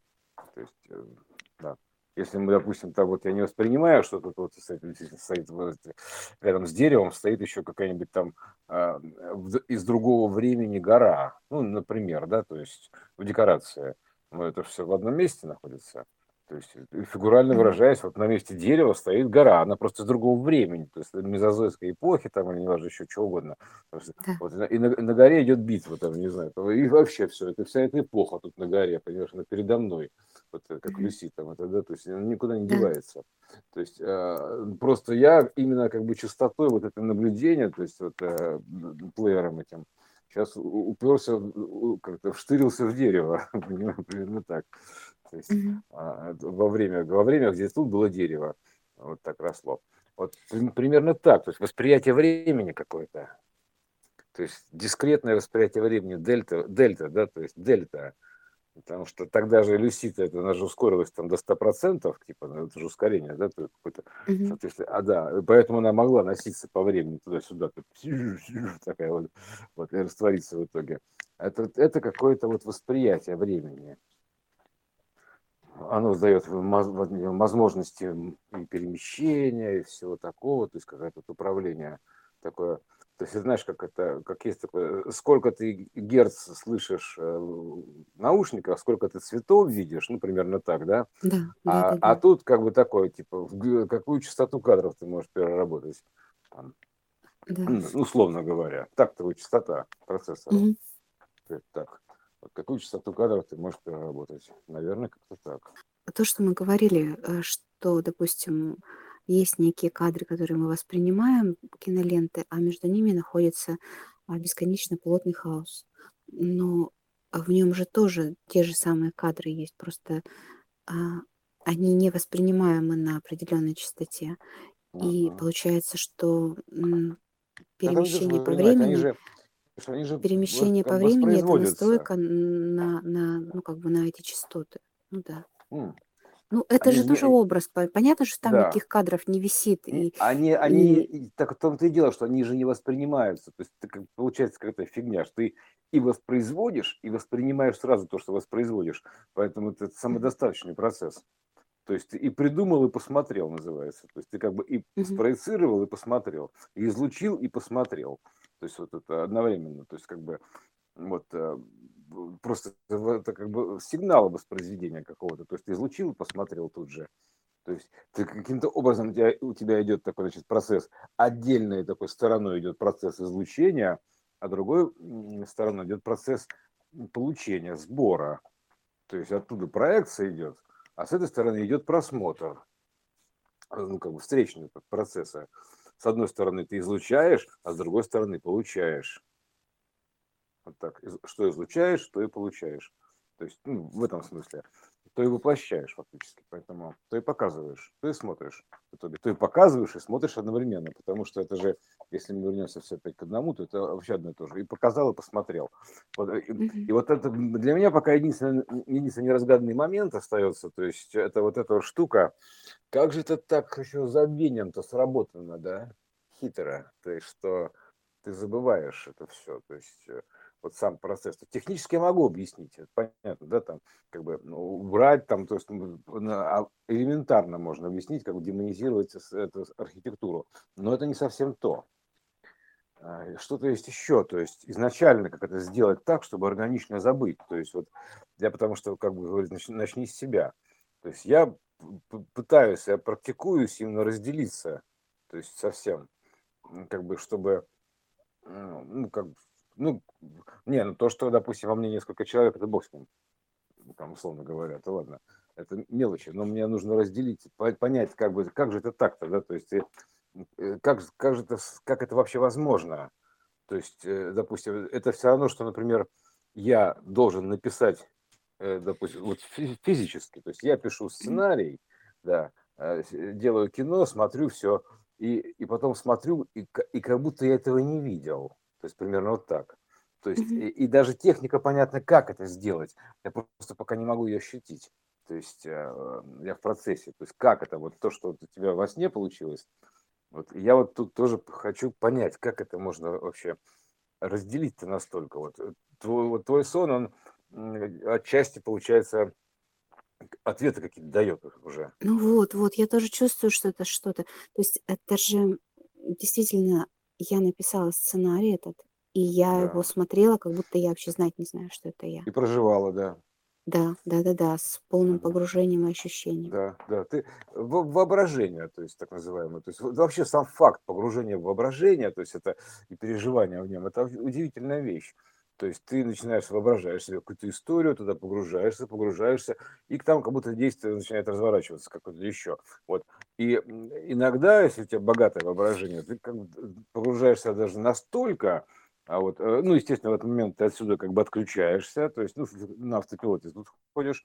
То есть, э, да. Если мы, допустим, там вот я не воспринимаю, что тут вот стоит, стоит вот рядом с деревом, стоит еще какая-нибудь там в- из другого времени гора, ну, например, да, то есть в декорации. Но это все в одном месте находится. То есть, э, фигурально выражаясь, вот на месте дерева стоит гора, она просто из другого времени, то есть мезозойской эпохи, там, или неважно, еще чего угодно. Есть, Да. вот, и на, на горе идет битва, там, не знаю, там, и вообще все, это вся эта эпоха тут на горе, понимаешь, она передо мной, вот э, как Мгм. висит там, это, да, то есть она никуда не девается. То есть э, просто я именно как бы частотой вот это наблюдение, то есть вот э, плеером этим, сейчас уперся, как-то вштырился в дерево, примерно так. То есть а, во время, во время, где тут было дерево, вот так росло. Вот примерно так, то есть восприятие времени какое-то, то есть дискретное восприятие времени, дельта, дельта, да, то есть дельта, потому что тогда же люсита, это она же ускорилась там до 100%, типа, ну, это же ускорение, да, то какое-то, mm-hmm. соответственно, а да, поэтому она могла носиться по времени туда-сюда, такая вот, вот, и раствориться в итоге. Это, это какое-то вот восприятие времени. Оно дает возможности перемещения и всего такого, то есть какое-то управление такое то есть, знаешь, как это, как есть такое, сколько ты герц слышишь э, в наушниках, сколько ты цветов видишь, ну, примерно так, да? Да, а, да, да. а тут как бы такое, типа, какую частоту кадров ты можешь переработать, там, да. ну, условно говоря, тактовая частота процессора. Угу. Так, вот какую частоту кадров ты можешь переработать? Наверное, как-то так. То, что мы говорили, э, что, допустим, есть некие кадры, которые мы воспринимаем, киноленты, а между ними находится а, бесконечно плотный хаос. Но в нем же тоже те же самые кадры есть, просто а, они не воспринимаемы на определенной частоте. И получается, что перемещение по времени, же, они же перемещение по времени это настройка на, на, ну, как бы на эти частоты. Ну да. Ну, это Они же же тоже не... образ. по- Понятно, что там Да. никаких кадров не висит. И, Они, и они, так в том-то и дело, что они же не воспринимаются. То есть как, получается какая-то фигня, что ты и воспроизводишь, и воспринимаешь сразу то, что воспроизводишь. Поэтому это самодостаточный процесс. То есть ты и придумал, и посмотрел, называется. То есть ты как бы и Мгм. спроецировал, и посмотрел, и излучил, и посмотрел. То есть вот это одновременно. То есть как бы вот э, просто это как бы сигнал воспроизведения какого-то. То есть ты излучил и посмотрел тут же. То есть ты каким-то образом у тебя, у тебя идет такой значит, процесс, отдельной такой стороной идет процесс излучения, а другой стороной идет процесс получения, сбора. То есть оттуда проекция идет, а с этой стороны идет просмотр, ну, как бы встречный процесса. С одной стороны ты излучаешь, а с другой стороны получаешь. Вот так. Что излучаешь, то и получаешь. То есть, ну, в этом смысле. То и воплощаешь фактически. Поэтому то и показываешь, то и смотришь. В итоге то и показываешь, и смотришь одновременно. Потому что это же, если мы вернемся все опять к одному, то это вообще одно и то же. И показал, и посмотрел. Вот, и, и вот это для меня пока единственный, единственный неразгаданный момент остается. То есть это вот эта вот штука. Как же это так еще забвением-то сработано, да? Хитро. То есть что ты забываешь это все. То есть э, вот сам процесс. Технически я могу объяснить, это понятно, да, там, как бы, ну, убрать, там, то есть, ну, а, элементарно можно объяснить, как бы демонизировать эту архитектуру, но это не совсем то. А, что-то есть еще, то есть изначально как это сделать так, чтобы органично забыть, то есть вот я потому что, как бы начни, начни с себя, то есть я пытаюсь, я практикуюсь именно разделиться, то есть совсем, как бы, чтобы, ну, как ну, не, ну то, что, допустим, во мне несколько человек, это бог с ним, там, условно говоря, то ладно, это мелочи, но мне нужно разделить, понять, как бы, как же это так-то, да, то есть, э, как, как же это, как это вообще возможно, то есть, э, допустим, это все равно, что, например, я должен написать, э, допустим, вот физически, то есть я пишу сценарий, да, делаю кино, смотрю все, и, и потом смотрю, и, и как будто я этого не видел. То есть примерно вот так. То есть mm-hmm. и, и даже техника понятно, как это сделать. Я просто пока не могу ее ощутить. То есть э, я в процессе. То есть как это вот то, что у тебя во сне получилось. Вот я вот тут тоже хочу понять, как это можно вообще разделить-то настолько. Вот э, твой, вот твой сон, он отчасти получается ответы какие-то дает уже. Ну вот, вот, я тоже чувствую, что это что-то. То есть это же действительно я написала сценарий этот, и я его смотрела, как будто я вообще знать не знаю, что это я. И проживала, да. Да, да-да-да, с полным погружением и ощущением. Да, да. Ты воображение, то есть так называемое. То есть вообще сам факт погружения в воображение, то есть это и переживание в нем, это удивительная вещь. То есть ты начинаешь воображаешь себе какую-то историю, туда погружаешься, погружаешься, и там как будто действие начинает разворачиваться какое-то еще. Вот. И иногда, если у тебя богатое воображение, ты как погружаешься даже настолько, а вот, ну, естественно, в этот момент ты отсюда как бы отключаешься, то есть, ну, на автопилоте тут ходишь,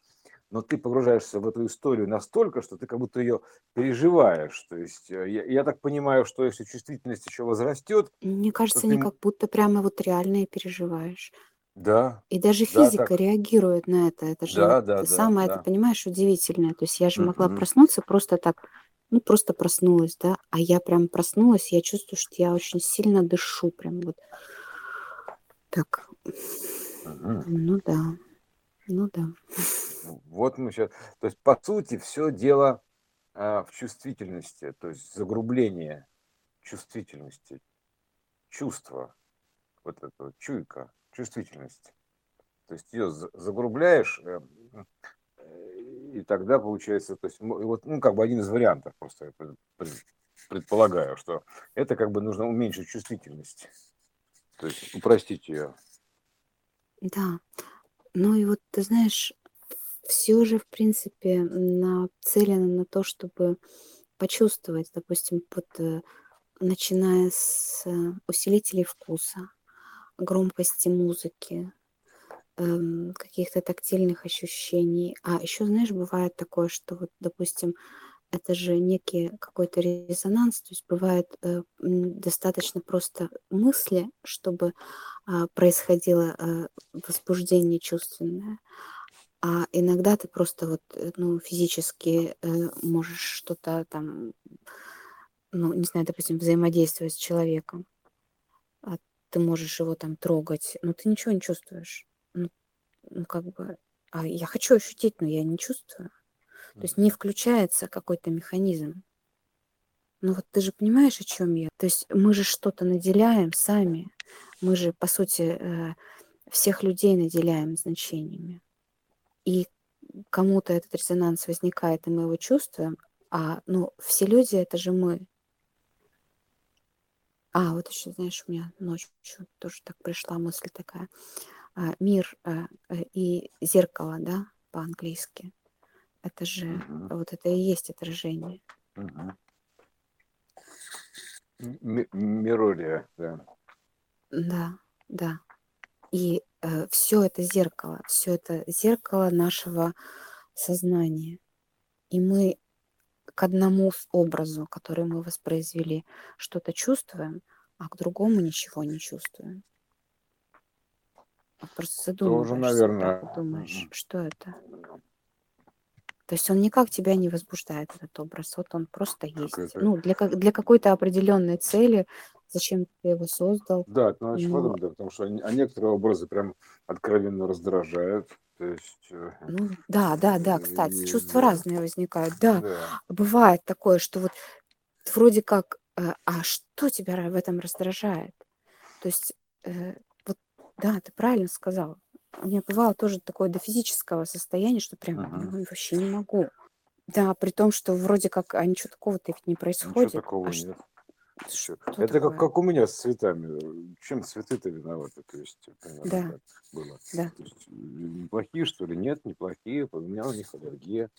но ты погружаешься в эту историю настолько, что ты как будто ее переживаешь. То есть э, я, я так понимаю, что если чувствительность еще возрастет, Мне кажется, ты... не как будто прямо вот реально и переживаешь. Да, И даже да, физика так. реагирует на это. Это же вот Да, да, да, самое, это да. понимаешь, удивительное. То есть я же могла Мгм. проснуться просто так, ну просто проснулась, да, а я прям проснулась, я чувствую, что я очень сильно дышу, прям вот так. Мгм. Ну да, ну да. Вот мы сейчас... То есть, по сути, все дело а, в чувствительности, то есть загрубление чувствительности, чувства, вот это вот чуйка, чувствительность. То есть ее загрубляешь, э, э, и тогда получается, то есть, вот, ну, как бы один из вариантов, просто предполагаю, что это как бы нужно уменьшить чувствительность, то есть упростить ее. Да. Ну и вот ты знаешь, все же, в принципе, нацелено на то, чтобы почувствовать, допустим, вот э, начиная с э, усилителей вкуса, громкости музыки, эм, каких-то тактильных ощущений. А еще, знаешь, бывает такое, что вот, допустим, это же некий какой-то резонанс, то есть бывает э, достаточно просто мысли, чтобы а, происходило э, возбуждение чувственное. А иногда ты просто вот, э, ну, физически э, можешь что-то там, ну, не знаю, допустим, взаимодействовать с человеком. А ты можешь его там трогать, но ты ничего не чувствуешь. Ну, ну как бы, а я хочу ощутить, но я не чувствую. То есть не включается какой-то механизм. Ну вот ты же понимаешь, о чем я? То есть мы же что-то наделяем сами. Мы же, по сути, э, всех людей наделяем значениями. И кому-то этот резонанс возникает, и мы его чувствуем, а ну, все люди это же мы. А, вот еще, знаешь, у меня ночью тоже так пришла мысль такая. А, мир а, э, и зеркало, да, по-английски. Это же Мгм. вот это и есть отражение. Мгм. М- Мирория, да. Да, да. И все это зеркало, все это зеркало нашего сознания. И мы к одному образу, который мы воспроизвели, что-то чувствуем, а к другому ничего не чувствуем. Просто задумываешься, наверное, думаешь, что это? То есть он никак тебя не возбуждает, этот образ, вот он просто есть. какая-то... Ну, для, как- для какой-то определенной цели, зачем ты его создал, Да, это надо но, подумать, да, потому что а некоторые образы прям откровенно раздражают. То есть, э, ну, да, да, да, кстати, и, чувства разные возникают, да. да. Бывает такое, что вот вроде как, э, а что тебя в этом раздражает? То есть, э, вот, да, ты правильно сказал. У меня бывало тоже такое до физического состояния, что прям ну, вообще не могу. Да, при том, что вроде как, а ничего такого-то ведь не Ничего происходит. такого А нет. Всё. что Это как, такое? как у меня с цветами. Чем цветы-то виноваты? То есть, примерно Да, так было. да. То есть, неплохие, что ли? Нет, неплохие. У меня у них аллергия.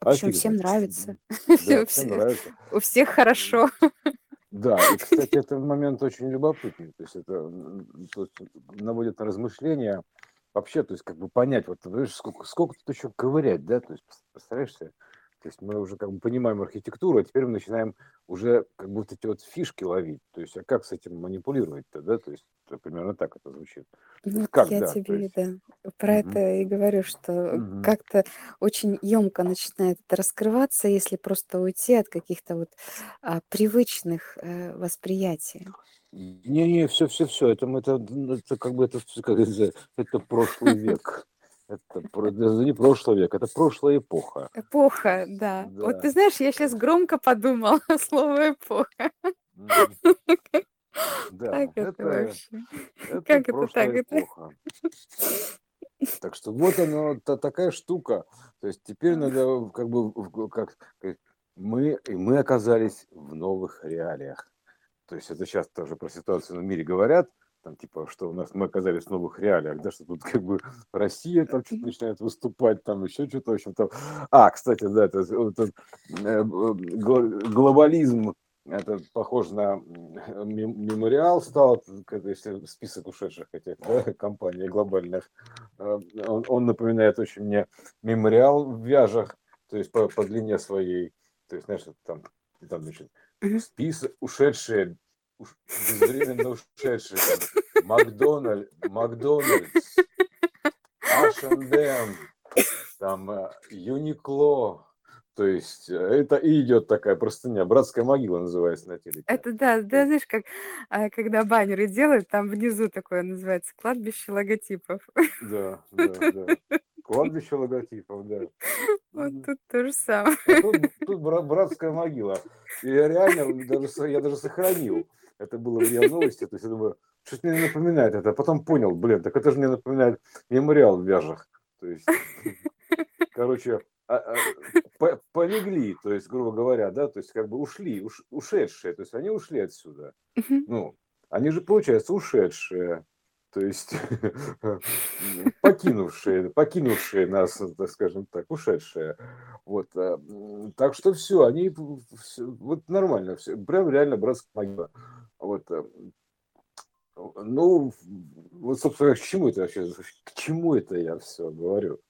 А причем всем нравится. Да, всем все- нравится. У всех хорошо. Да, и, кстати, это момент очень любопытный. То есть это то есть наводит на размышления вообще, то есть как бы понять, вот видишь, сколько, сколько тут еще ковырять, да, то есть себе? То есть мы уже как бы понимаем архитектуру, а теперь мы начинаем уже как вот эти вот фишки ловить. То есть, а как с этим манипулировать-то, да? То есть это примерно так это звучит. Вот как, я да, тебе, есть. да, про Мгм, это и говорю, что мгм. как-то очень емко начинает это раскрываться, если просто уйти от каких-то вот а, привычных э, восприятий. Не-не, все, все, все, это, это, ну, это как бы это, как это, это прошлый век. Это, не прошлый век, это прошлая эпоха. Эпоха, да. Вот ты Да. знаешь, я сейчас громко подумала слово эпоха. Да, Как это это, вообще? это Как это так? прошлая Это... эпоха. Так что вот она, та, такая штука. То есть теперь надо как бы, как мы, и мы оказались в новых реалиях. То есть это сейчас тоже про ситуацию в мире говорят, там типа, что у нас мы оказались в новых реалиях, да, что тут как бы Россия там что-то начинает выступать, там еще что-то, в общем там. А, кстати, да, это вот этот, э, гл- глобализм это похоже на мемориал стал, если список ушедших этих да, компаний глобальных, э, он, он напоминает очень мне мемориал в вяжах, то есть по, по длине своей, то есть, знаешь, там, там значит, список ушедшие, уш, безвременно ушедшие, там, Макдональд, Макдональдс, H&M, там, э, Юникло, то есть э, это и идет такая простыня, братская могила называется на телеке. Это да, да, знаешь, как а, когда баннеры делают, там внизу такое называется кладбище логотипов. Да, да, да. Кладбище логотипов, да. Вот тут то же самое. А тут, тут братская могила. И реально даже, я даже сохранил. Это было в РИА Новости. То есть я думаю, что-то мне напоминает это. А потом понял, блин, так это же мне напоминает мемориал в Вяжах. То есть, короче, а, а, по, полегли, то есть, грубо говоря, да, то есть как бы ушли, уш, ушедшие, то есть они ушли отсюда. Ну, они же, получается, ушедшие, то есть покинувшие, покинувшие нас, так скажем так, ушедшие. Вот, а, так что все, они, вот нормально, все, прям реально братская могила. Вот, ну, вот, собственно, к чему это вообще, к чему это я все говорю?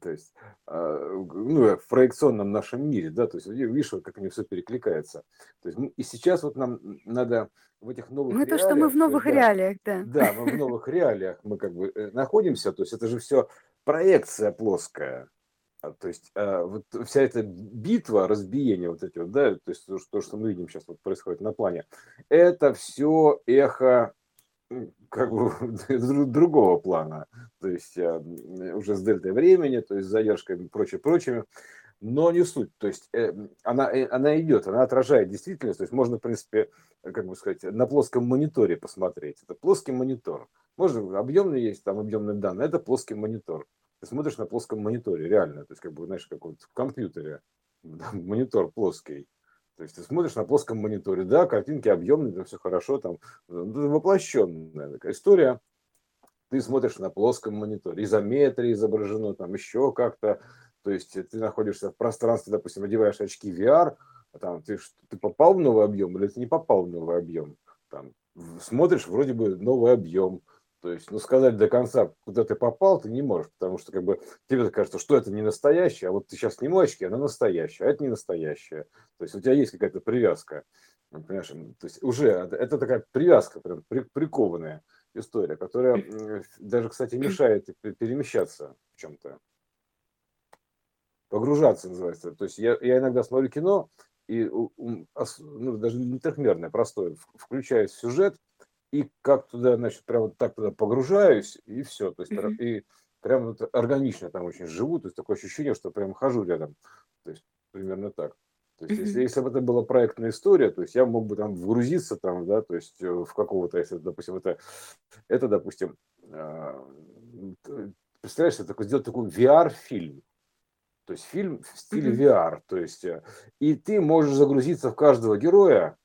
То есть, а, ну, в проекционном нашем мире, да, то есть, видишь, вот как они все перекликается. То есть, и сейчас вот нам надо в этих новых Мы реалиях... то, что мы в новых да, реалиях, да. Да, мы в новых реалиях мы как бы э, находимся, то есть, это же все проекция плоская. А, то есть, а, вот вся эта битва, разбиение вот эти вот, да, то есть, то, что мы видим сейчас вот происходит на плане, это все эхо как бы другого плана, то есть а, уже с дельтой времени, то есть с задержками и прочее, прочими, но не суть, то есть э, она, э, она идет, она отражает действительность, то есть можно, в принципе, как бы сказать, на плоском мониторе посмотреть, это плоский монитор, можно, объемный есть, там объемные данные, это плоский монитор, ты смотришь на плоском мониторе, реально, то есть как бы, знаешь, как вот в компьютере, монитор плоский, то есть ты смотришь на плоском мониторе, да, картинки объемные, да, все хорошо, там ну, воплощенная такая история. Ты смотришь на плоском мониторе, изометрия изображено, там еще как-то. То есть ты находишься в пространстве, допустим, одеваешь очки VR, а там ты, ты попал в новый объем или ты не попал в новый объем. Там, смотришь, вроде бы новый объем, то есть, ну, сказать до конца, куда ты попал, ты не можешь, потому что, как бы, тебе кажется, что это не настоящее, а вот ты сейчас сниму очки, она настоящая, а это не настоящее. То есть, у тебя есть какая-то привязка, понимаешь, то есть, уже это такая привязка, прям при, прикованная история, которая даже, кстати, мешает перемещаться в чем-то. Погружаться называется. То есть, я, я иногда смотрю кино, и ну, даже не трехмерное, простое, включаю сюжет, и как туда, значит, прям вот так туда погружаюсь, и все. То есть, mm-hmm. и прям вот органично там очень живу, то есть такое ощущение, что прям хожу рядом. То есть примерно так. То есть, mm-hmm. если, если бы это была проектная история, то есть я мог бы там вгрузиться там, да, то есть э, в какого-то, если, допустим, это, это, допустим, а, представляешь, это такой, сделать такой VR-фильм, то есть фильм в стиле mm-hmm. VR, то есть э, и ты можешь загрузиться в каждого героя,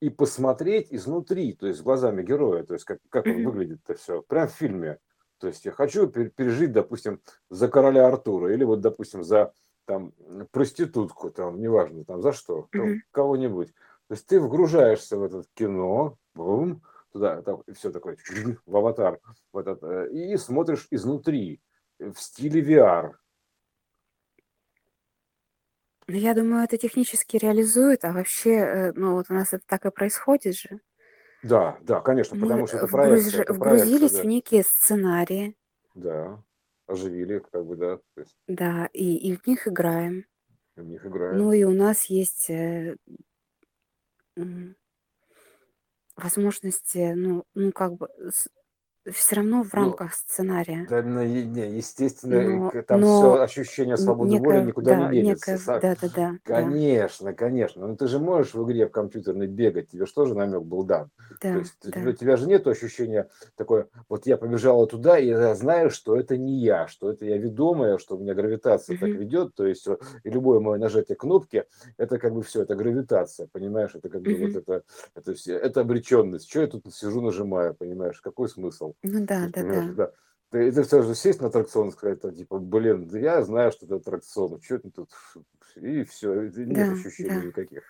и посмотреть изнутри, то есть глазами героя, то есть как, как он выглядит это все, прям в фильме. То есть я хочу пережить, допустим, за короля Артура или вот, допустим, за там проститутку, там, неважно, там за что, там, кого-нибудь. То есть ты вгружаешься в это кино, бум, туда, там, и все такое, в аватар, в этот, э, и смотришь изнутри, в стиле VR. Ну, я думаю, это технически реализует, а вообще, э, ну, вот у нас это так и происходит же. Да, да, конечно, Мы потому что это вгруз- проекция, это проекция, вгрузились в да, некие сценарии, да, оживили, как бы, да, то есть да, и, и в них играем. в них Ну играем. и у нас есть э, м, возможности, ну, ну как бы все равно в Ну, рамках сценария. Да, ну, и- не, естественно, Но, к- там но все ощущение н- свободы воли некая, никуда не да, денется. некая, Са- да, да, Конечно, конечно. Но ты же можешь в игре в компьютерной бегать, тебе же намек был дан? То да, есть у тебя, у да. тебя же нет ощущения такое, вот я побежала туда, и я знаю, что это не я, что это я ведомая, что у меня гравитация так Мгм, ведет, то есть э, и любое мое нажатие кнопки, это как бы все, это гравитация, понимаешь, это как бы вот мгм. это, это все, это обреченность. Что я тут сижу, нажимаю, понимаешь, какой смысл? Ну То да, есть, да, да. да. Ты, ты все же сесть на аттракцион и сказать, там, типа, блин, да я знаю, что это аттракцион, что это тут, и все, нет Да, ощущений да. никаких.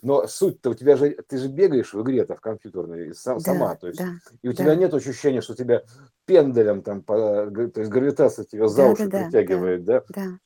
Но суть-то у тебя же, ты же бегаешь в игре-то в компьютерной сам, сама, Да, то есть, да, и у тебя да. нет ощущения, что тебя пенделем там, по, то есть гравитация тебя за уши Да-да-да, да, притягивает, да? да.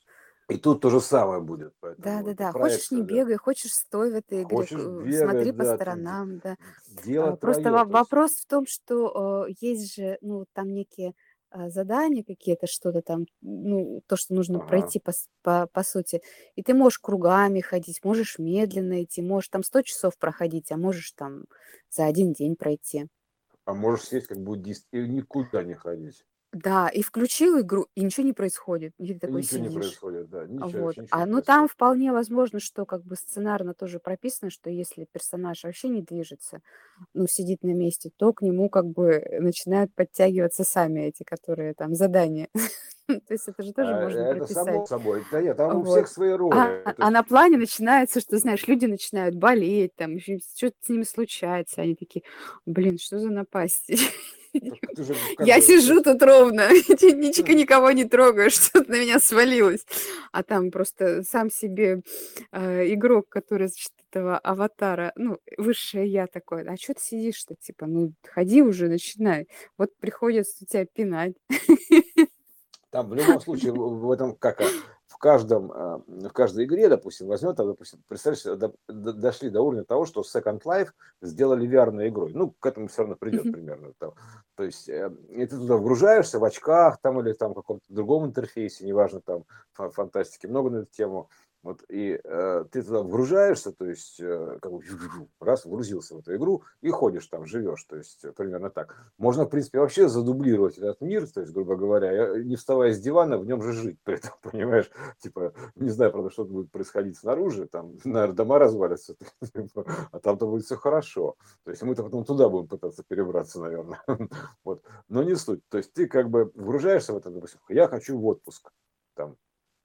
И тут то же самое будет, поэтому это Да-да-да. Хочешь не да. бегай, хочешь стой в этой игре, Хочешь смотри бегать, по да, де- сторонам, да. дело А, Просто есть, вопрос в том, что э, есть же, ну, там некие а, задания какие-то, что-то там, ну, то, что нужно ага. пройти по, по, по сути. И ты можешь кругами ходить, можешь медленно идти, можешь там 100 часов проходить, а можешь там за один день пройти. А можешь сесть как буддист и никуда не ходить. Да, и включил игру, и ничего не происходит. И ты И такой ничего не сидишь. происходит, да, ничего, Вот. вообще ничего А не ну там происходит. вполне возможно, что как бы сценарно тоже прописано, что если персонаж вообще не движется, ну, сидит на месте, то к нему как бы начинают подтягиваться сами эти, которые там задания. То есть это же тоже А, можно Это само прописать. собой. Да нет, там у Вот. всех свои роли. А, а есть, на плане начинается, что, знаешь, люди начинают болеть, там что-то с ними случается, они такие, блин, что за напасть? же Я бы, сижу тут ровно, ничего никого не трогаю, что-то на меня свалилось. А там просто сам себе э, игрок, который, значит, этого аватара, ну, высшее я такое, а что ты сидишь-то, типа, ну, ходи уже, начинай. Вот приходится тебя пинать. Там в любом случае в этом как а, в каждом а, в каждой игре, допустим, возьмет, там, допустим, до- до- дошли до уровня того, что Second Life сделали VR игрой. Ну, к этому все равно придет примерно. там. То есть, э, и ты туда вгружаешься в очках там или там в каком-то другом интерфейсе, неважно, там фа- фантастики много на эту тему. Вот, и э, ты туда вгружаешься, то есть, э, как бы, раз, вгрузился в эту игру и ходишь там, живешь, то есть, э, примерно так. Можно, в принципе, вообще задублировать этот мир, то есть, грубо говоря, э, не вставая с дивана, в нем же жить, при этом, понимаешь, типа, не знаю, правда, что будет происходить снаружи, там, наверное, дома развалятся, типа, а там-то будет все хорошо. То есть, мы-то потом туда будем пытаться перебраться, наверное. Вот. Но не суть. То есть, ты как бы вгружаешься в это, допустим, я хочу в отпуск, там,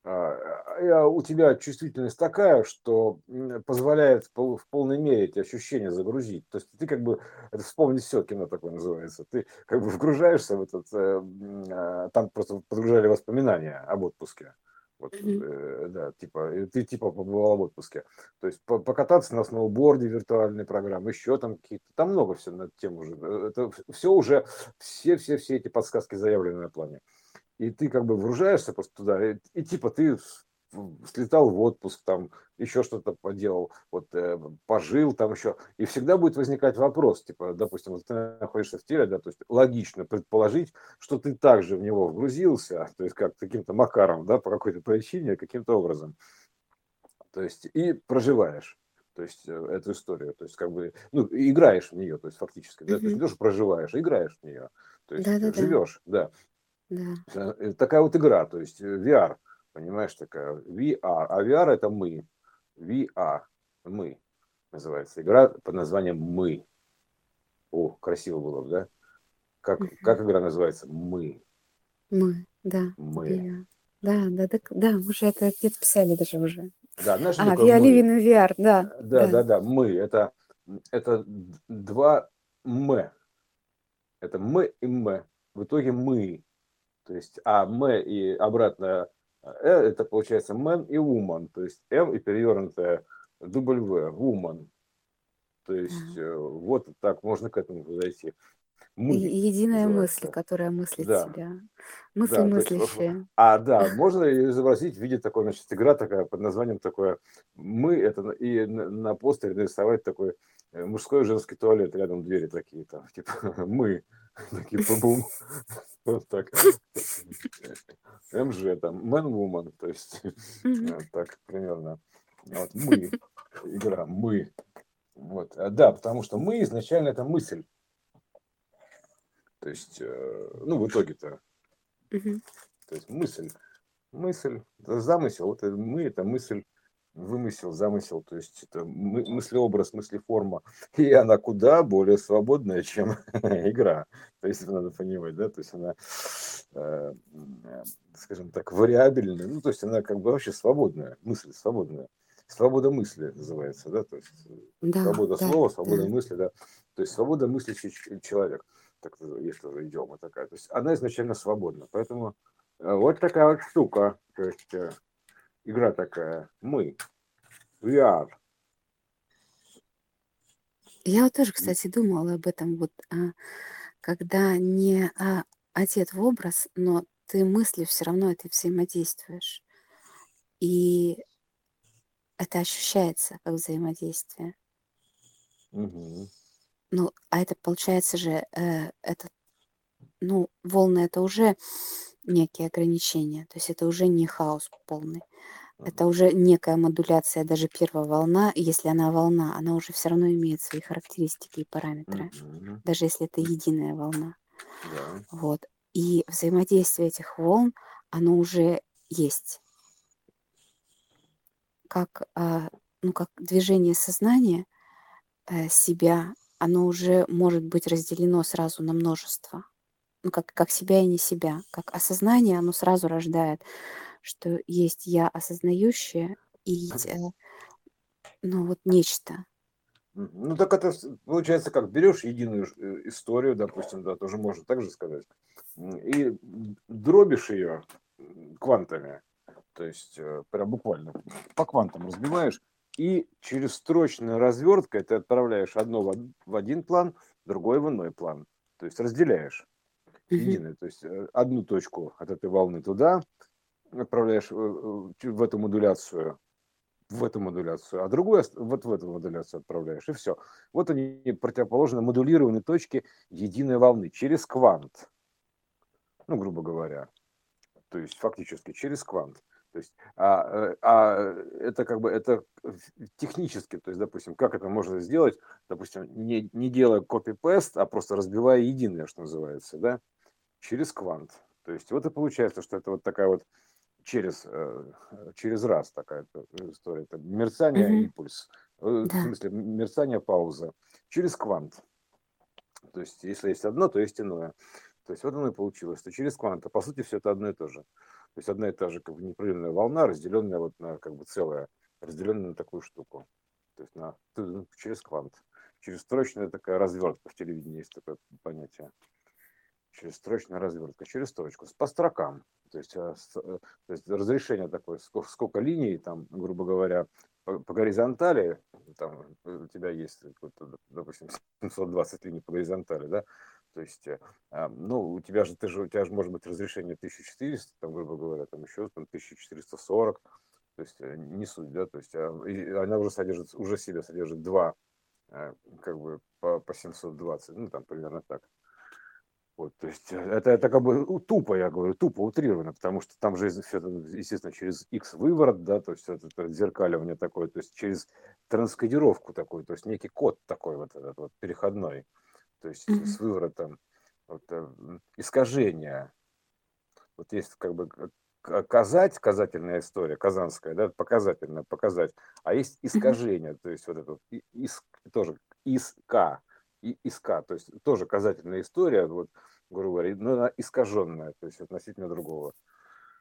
у тебя чувствительность такая, что позволяет в полной мере эти ощущения загрузить. То есть ты как бы, это вспомнить все кино такое называется, ты как бы вгружаешься в этот, э, а, там просто подгружали воспоминания об отпуске. Вот, э, да, типа, ты типа побывал в отпуске. То есть по- покататься на сноуборде, виртуальной программы, еще там какие-то, там много всего на тему уже. Э, Это все уже, все-все-все эти подсказки заявлены на плане и ты как бы вгружаешься просто туда, и, и типа ты слетал в отпуск, там еще что-то поделал, вот э, пожил там еще, и всегда будет возникать вопрос, типа, допустим, вот ты находишься в теле, да, то есть логично предположить, что ты также в него вгрузился, то есть как каким-то макаром, да, по какой-то причине, каким-то образом, то есть и проживаешь. То есть э, эту историю, то есть как бы, ну, играешь в нее, то есть фактически, да, то есть не то, что проживаешь, а играешь в нее, то есть Да-да-да. живешь, да. Да. Э, Такая вот игра, то есть э, VR, понимаешь, такая VR. А VR это мы. VR. Мы. Называется игра под названием Мы. О, красиво было, бы, да? Как, Мгм. как игра называется? Мы. Мы, да. Мы. Да, да, да, да, уже это где-то писали даже уже. Да, знаешь, А, VR, мы? Living in VR, да, Да, да. да, да, мы. Это, это два м. Это м и м. В итоге мы. То есть, а м и обратно э, это получается man и woman. То есть м и перевернутая w, woman. То есть э, вот так можно к этому подойти. И- Мы единая мысль, называется. которая мыслит Да. себя. Мысль Да, то есть, мыслящая. а, да, можно изобразить в виде такой, значит, игра такая под названием такое «Мы», это и на, на постере нарисовать такой э, мужской и женский туалет, рядом двери такие там, типа «Мы», такие бум вот так. МЖ там, Man Woman, то есть э, так примерно. Вот «Мы», игра «Мы». Вот. А, Да, потому что «Мы» изначально это мысль. То есть, э, ну, в итоге-то то есть мысль, мысль, замысел, вот мы, это мысль, вымысел, замысел, то есть это мы- мыслеобраз, мыслеформа, и она куда более свободная, чем игра. То есть это надо понимать, да, то есть она, э, э, скажем так, вариабельная, ну, то есть она как бы вообще свободная, мысль свободная. Свобода мысли называется, да, то есть э, Да, свобода да, слова, свобода да. мысли, да, то есть свобода мыслящий человек, так тоже идиома такая, то есть она изначально свободна, поэтому э, вот такая вот штука, то есть игра такая. Мы. Are. Я вот тоже, кстати, думала об этом, вот, а, когда не а, одет в образ, но ты мысли все равно это взаимодействуешь. И это ощущается как взаимодействие. Мгм. Ну, а это получается же, э, это, ну, волны это уже некие ограничения, то есть это уже не хаос полный. Это уже некая модуляция, даже первая волна, если она волна, она уже все равно имеет свои характеристики и параметры, Мгм. даже если это единая волна. Да. Вот. И взаимодействие этих волн, оно уже есть. Как, а, ну, как движение сознания э, себя, оно уже может быть разделено сразу на множество. Ну, как, как себя и не себя. Как осознание, оно сразу рождает, что есть я осознающее и э, ну, вот нечто. Ну так это получается как берешь единую э, историю, допустим, да, тоже можно так же сказать, и дробишь ее квантами, то есть э, прям буквально по квантам разбиваешь, и через строчную развертку ты отправляешь одно в од- в один план, другое в иной план, то есть разделяешь. Единое, то есть э, одну точку от этой волны туда отправляешь э, э, в эту модуляцию, в эту модуляцию, а другую вот в эту модуляцию отправляешь, и все. Вот они противоположно модулированные точки единой волны через квант, ну, грубо говоря, то есть фактически через квант. То есть, а, а это как бы это технически, то есть, допустим, как это можно сделать, допустим, не, не делая копи-пест, а просто разбивая единое, что называется, да, через квант. То есть вот и получается, что это вот такая вот через, э, через раз такая история. Это мерцание, Мгм. импульс. Э, В Да. смысле, мерцание, пауза. Через квант. То есть, если есть одно, то есть иное. То есть, вот оно и получилось, что через квант. А по сути, все это одно и то же. То есть, одна и та же как бы непрерывная волна, разделенная вот на как бы целое, разделенная на такую штуку. То есть, на, через квант. Через строчная такая развертка в телевидении есть такое понятие через строчная развертка, через строчку, по строкам. То есть, э, э, то есть разрешение такое, сколько, сколько линий, там, грубо говоря, по, по горизонтали, там э, у тебя есть, допустим, 720 линий по горизонтали, да, то есть, а, ну, у тебя же, ты же, у тебя же может быть разрешение 1400, там, грубо говоря, там еще там, 1440, то есть не суть, да, то есть а, она уже содержит, уже в себе содержит два, как бы по, по 720, ну, там примерно так. Вот, то есть э, это, это как бы тупо, я говорю, тупо, утрированно, потому что там же, естественно, через X выворот, да, то есть это, это зеркаливание такое, то есть через транскодировку такой, то есть некий код такой вот этот вот переходной, то есть Мгм. с выворотом вот, э, искажения. Вот есть как бы казать, казательная история, казанская, да, показательная, показать, а есть искажение, то есть вот это вот и- ис- тоже иска, и иска, то есть тоже казательная история, вот, грубо говоря, но она искаженная, то есть относительно другого.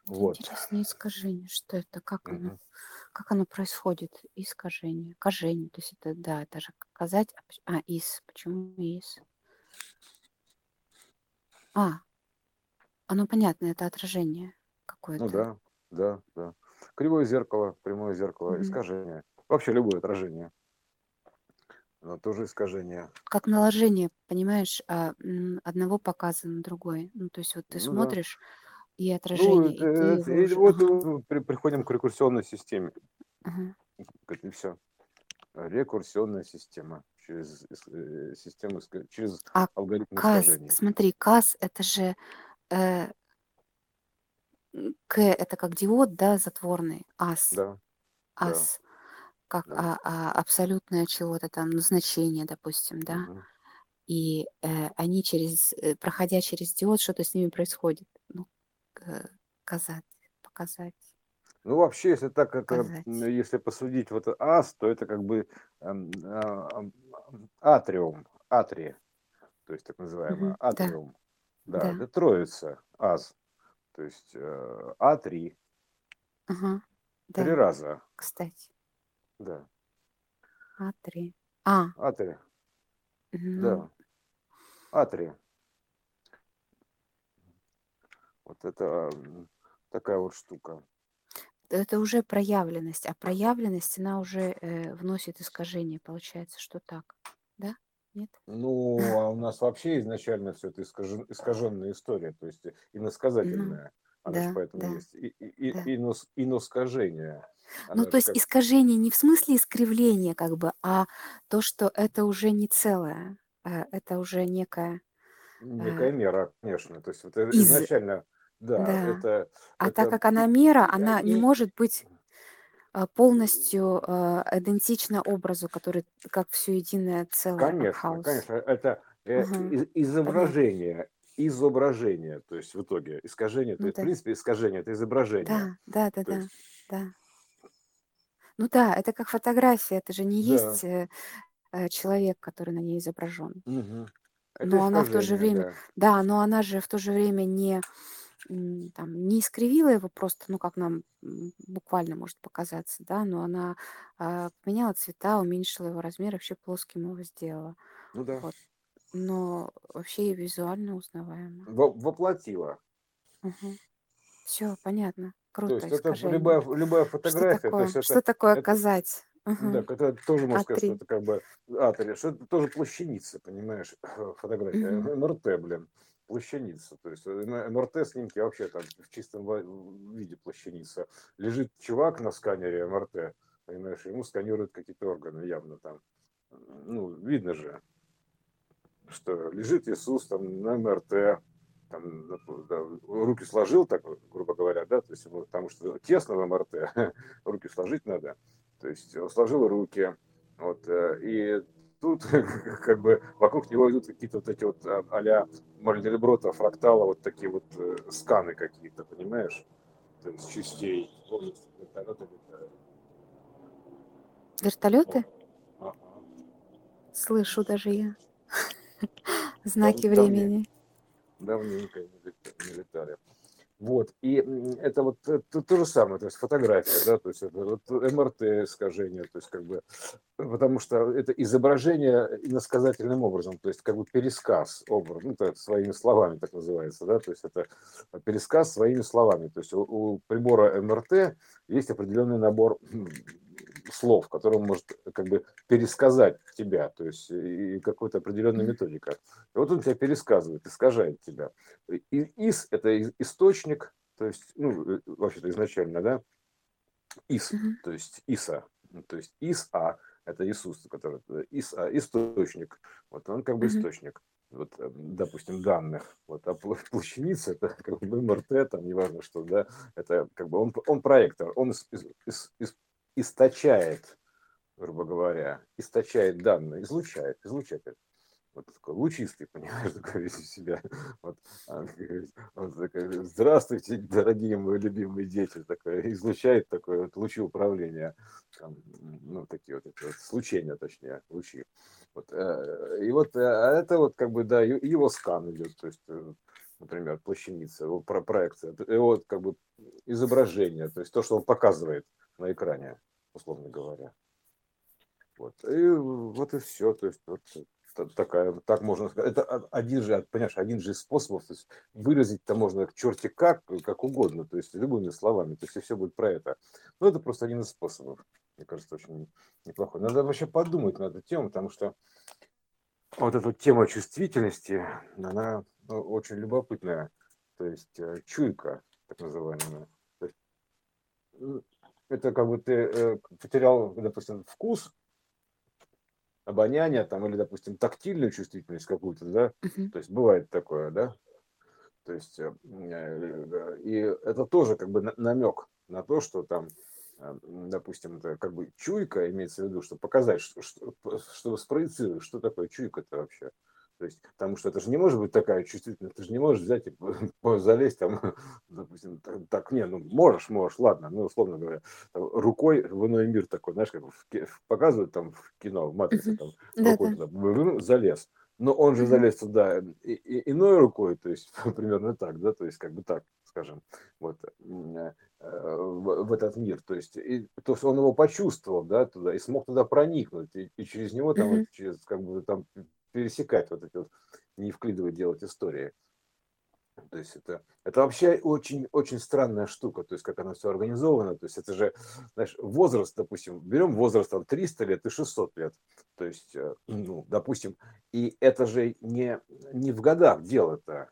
Вот. Интересное искажение. Что это? Как оно? Мгм. Как оно происходит? Искажение. Кажение. То есть это, да, это же казать. А, а, из. Почему из? А, оно понятно, это отражение Ну какое-то. да, да, да. Кривое зеркало, прямое зеркало, Мгм. искажение. Вообще любое отражение. Оно тоже искажение. Как наложение, понимаешь, а, м, одного показа на другой. Ну, то есть вот ты Ну да. смотришь, и Ну, отражение, и ты э, его и уже... вот Ага, э, при- приходим к рекурсионной системе. ага. Как И все. Рекурсионная система. Через ис- э, систему, иска- через А алгоритм каз, искажений. смотри, каз это же э, м, К это как диод, да, затворный, ас, Да, да, ас, как да. а, а, абсолютное чего-то там, ну, значение, допустим, да, Мгм. и э, они через, э, проходя через диод, что-то с ними происходит, ну, казать, показать, Ну, вообще, если так, это, если посудить вот ас, то это как бы ам, ам, атриум, атрия, то есть так называемое Мгм. Да, атриум. Да, да, это троица, аз, то есть э, А3, ага, три да, раза, кстати, да, А3, а, А3, ну, да, А3. Вот это такая вот штука. это уже проявленность, а проявленность, она уже э, вносит искажение, получается, что так, да? Нет? Ну, а у нас вообще изначально все это искажен, искаженная история, то есть иносказательная. Ну, Она же да, поэтому да, есть. И, и, да. инос, Ну, то есть как искажение не в смысле искривления, как бы, а то, что это уже не целое, э, это уже некое э, некая мера, конечно. То есть это из, изначально, да, да. это, А так это как она мера, и, она не и- может быть э, полностью э, идентична образу, который как все единое целое, Конечно, хаос. конечно, это э, Мгм. из- изображение, изображение, то есть в итоге искажение, то Ну есть, в да, принципе, искажение это изображение. да, да, да, То да, есть, да. Ну да, это как фотография, это же не да, есть э, э, человек, который на ней изображен. мгм. это Но она в то же искажение, время, да. да, но она же в то же время не, м, там, не искривила его просто, ну, как нам м, буквально может показаться, да, но она а, поменяла цвета, уменьшила его размер, вообще плоским его сделала. Ну да, Вот. Но вообще и визуально узнаваемо. Во- воплотила. Все, понятно. То Круто, есть это искажение. любая, любая Что фотография, то такое? есть это, Что такое это, казать? Да, Мгм. это тоже можно сказать, что А3. это как бы атри, что это тоже плащаница, понимаешь, фотография. Мгм. МРТ, блин, плащаница. То есть э, МРТ снимки вообще там в чистом виде плащаница. Лежит чувак на сканере МРТ, понимаешь, ему сканируют какие-то органы явно там. Ну, видно же, что лежит Иисус там на МРТ, там, да, руки сложил, так, грубо говоря, да, то есть, потому что тесно в МРТ, руки сложить надо, то есть он сложил руки, вот, э, и тут как бы вокруг него идут какие-то вот эти вот а- а-ля Мальдельброта, фрактала, вот такие вот э, сканы какие-то, понимаешь, то есть частей. Вертолеты. Слышу даже я. Знаки времени. Давненько не лет- не летали. Вот, и это вот э, то, то же самое, то есть фотография, да, то есть это вот МРТ искажение, то есть как бы, потому что это изображение иносказательным образом, то есть как бы пересказ образ, ну, так, своими словами так называется, да, то есть это пересказ своими словами, то есть у, у прибора МРТ есть определенный набор слов, который он может как бы пересказать тебя, то есть и какой-то определенная методика. И вот он тебя пересказывает, искажает тебя. И ис это источник, то есть, ну, э, вообще-то изначально, да, ис, то есть иса, ну, то есть ис-а, это Иисус, который э, ис-а, источник, вот он как бы источник, вот, э, допустим, данных, вот, а пла- плащаница, это как бы МРТ, там, неважно что, да, это как бы он, он проектор, он ис- ис- ис- источает, грубо говоря, источает данные, излучает, излучатель вот такой лучистый, понимаешь, такой весь из себя. Вот, а, вот такой, Здравствуйте, дорогие мои любимые дети, такой, излучает такое вот лучи управления, там, ну, такие вот, эти вот случения, точнее, лучи. Вот, э, и вот э, а это вот как бы, да, его скан идет, то есть, э, например, плащаница, его про- проекция, его вот как бы изображение, то есть то, что он показывает на экране, условно говоря. Вот. И вот и все. То есть вот та- такая, так можно сказать. Это один же, понимаешь, один же из способов. То есть выразить-то можно к черти как, как угодно, то есть любыми словами. То есть и все будет про это. Но это просто один из способов. Мне кажется, очень неплохой. Надо вообще подумать на эту тему, потому что вот эта тема чувствительности, она ну, очень любопытная. То есть э, чуйка, так называемая. Это как бы ты э, потерял, допустим, вкус, обоняние там, или, допустим, тактильную чувствительность какую-то, да, Мгм. то есть бывает такое, да, то есть э, э, и это тоже как бы намек на то, что там, э, допустим, это как бы чуйка имеется в виду, чтобы показать, что, что, чтобы спроецировать, что такое чуйка-то вообще. То есть, потому что это же не может быть такая чувствительность, ты же не можешь взять и залезть там, допустим, так, так, не, ну можешь, можешь, ладно, ну условно говоря, там, рукой в иной мир такой, знаешь, как в показывают там в кино, в матрице, там, Да, рукой да. туда залез. Но он же залез туда и, и- иной рукой, то есть примерно так, да, то есть как бы так, скажем, вот э, в, в этот мир, то есть, и, то есть он его почувствовал, да, туда и смог туда проникнуть и, и через него там, вот, через как бы там пересекать вот эти вот, не вклидывать делать истории. То есть это, это вообще очень, очень странная штука, то есть как оно все организовано. То есть это же, знаешь, возраст, допустим, берем возраст там 300 лет и 600 лет. То есть, э, ну, допустим, и это же не, не в годах дело-то.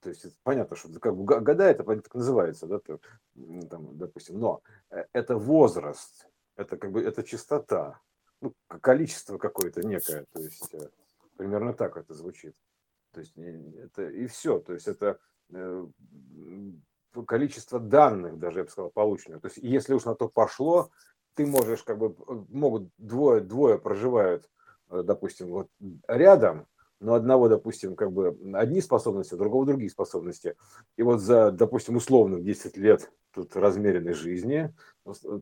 То есть это понятно, что как бы года это так называется, да, там, допустим, но э, это возраст, это как бы это частота, ну, количество какое-то некое, то есть э, примерно так это звучит. То есть это и все. То есть это э, количество данных, даже я бы сказал, полученных. То есть если уж на то пошло, ты можешь как бы могут двое двое проживают, э, допустим, вот рядом, но одного, допустим, как бы одни способности, другого другие способности. И вот за, допустим, условных 10 лет тут размеренной жизни,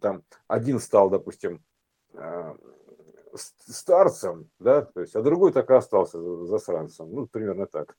там один стал, допустим, э, старцем, да, то есть, а другой так и остался засранцем, ну, примерно так.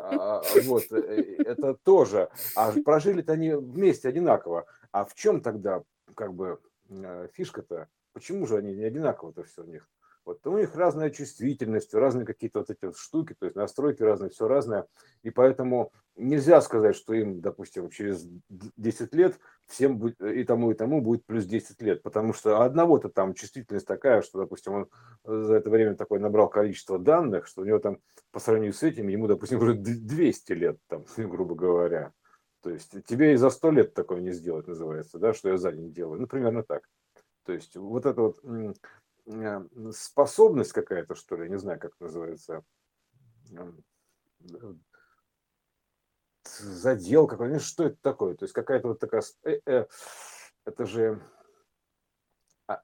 А, вот, э, это тоже. А прожили-то они вместе одинаково. А в чем тогда, как бы, э, фишка-то? Почему же они не одинаково-то все у них? Вот у них разная чувствительность, разные какие-то вот эти вот штуки, то есть настройки разные, все разное. И поэтому нельзя сказать, что им, допустим, через 10 лет всем будет, и тому, и тому будет плюс 10 лет. Потому что одного-то там чувствительность такая, что, допустим, он за это время такое набрал количество данных, что у него там по сравнению с этим, ему, допустим, уже 200 лет, там, грубо говоря. То есть тебе и за 100 лет такое не сделать называется, да, что я за день делаю. Ну, примерно так. То есть вот это вот Э, способность какая-то, что ли, не знаю, как называется, э, задел какой-то, что это такое? То есть какая-то вот такая, э, э, это же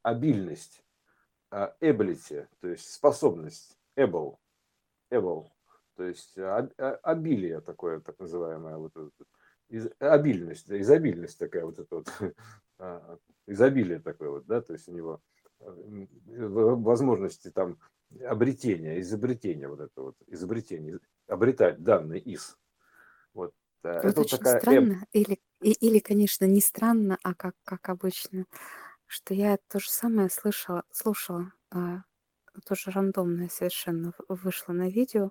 обильность, ability, то есть способность, able, able, то есть обилие такое, так называемое, вот обильность, изобильность такая вот это вот, а, изобилие такое вот, да, то есть у него возможности там обретения, изобретения вот это вот, изобретения, обретать данные из. Вот. Э, это, это очень такая странно, или, или, конечно, не странно, а как, как обычно, что я то же самое слышала, слушала, а, тоже рандомное совершенно вышло на видео,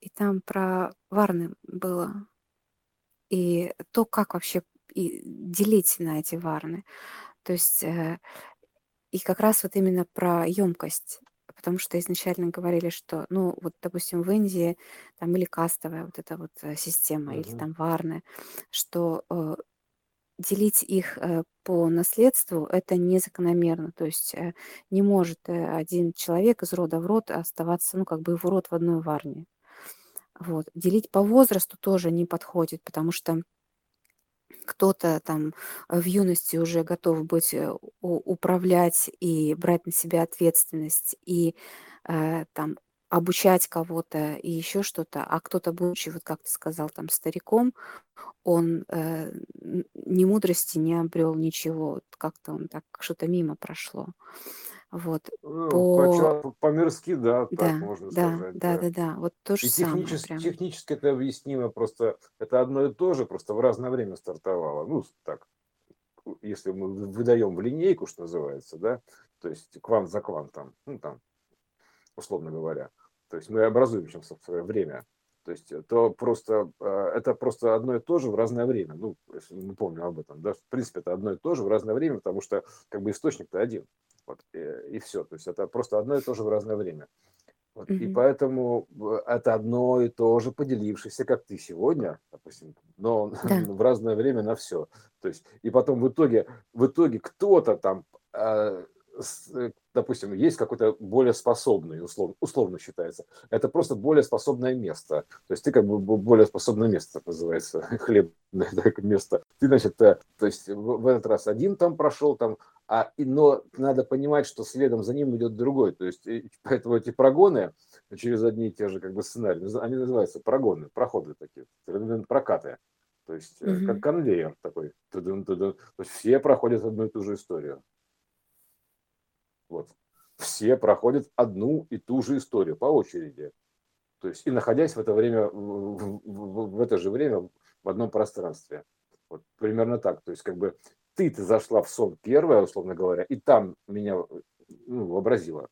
и там про Варны было, и то, как вообще и делить на эти Варны. То есть э, и как раз вот именно про емкость, потому что изначально говорили, что, ну, вот, допустим, в Индии там или кастовая вот эта вот э, система, или там варны, что э, делить их э, по наследству это незакономерно, то есть э, не может э, один человек из рода в род оставаться, ну, как бы в род в одной варне. Вот. Делить по возрасту тоже не подходит, потому что кто-то там в юности уже готов быть э, управлять и брать на себя ответственность и э, там обучать кого-то и еще что-то, а кто-то, будучи, вот как ты сказал, там стариком, он э, ни мудрости не обрел ничего, как-то он так что-то мимо прошло. Вот. Ну, по... По-мирски, да, так Да, можно да, сказать, да, да. да, да, вот то же И самое технически, прям. технически это объяснимо, просто это одно и то же, просто в разное время стартовало. Ну, так, если мы выдаем в линейку, что называется, да, то есть квант за квантом, ну, там, условно говоря, то есть мы образуем свое время, то есть то просто, э, это просто одно и то же в разное время. Ну, мы помним об этом, да, в принципе, это одно и то же в разное время, потому что как бы источник-то один. Вот, и, и все. То есть это просто одно и то же в разное время. Вот, mm-hmm. И поэтому это одно и то же поделившееся, как ты сегодня, допустим, но да. в разное время на все. То есть, и потом в итоге, в итоге кто-то там а, Э, допустим, есть какой-то более способный, условно, условно считается, это просто более способное место. То есть ты как бы более способное место, так называется, хлебное место. Ты, значит, э, то есть в этот раз один там прошел, там, а, но надо понимать, что следом за ним идет другой. То есть поэтому эти прогоны через одни и те же как бы сценарии, они называются прогоны, проходы такие, прокаты. То есть mm-hmm. как конвейер такой. То есть все проходят одну и ту же историю. Вот. Все проходят одну и ту же историю по очереди. То есть и находясь в это время, в, в, в это же время в одном пространстве. Вот примерно так. То есть как бы ты, ты зашла в сон первая, условно говоря, и там меня ну, вообразила.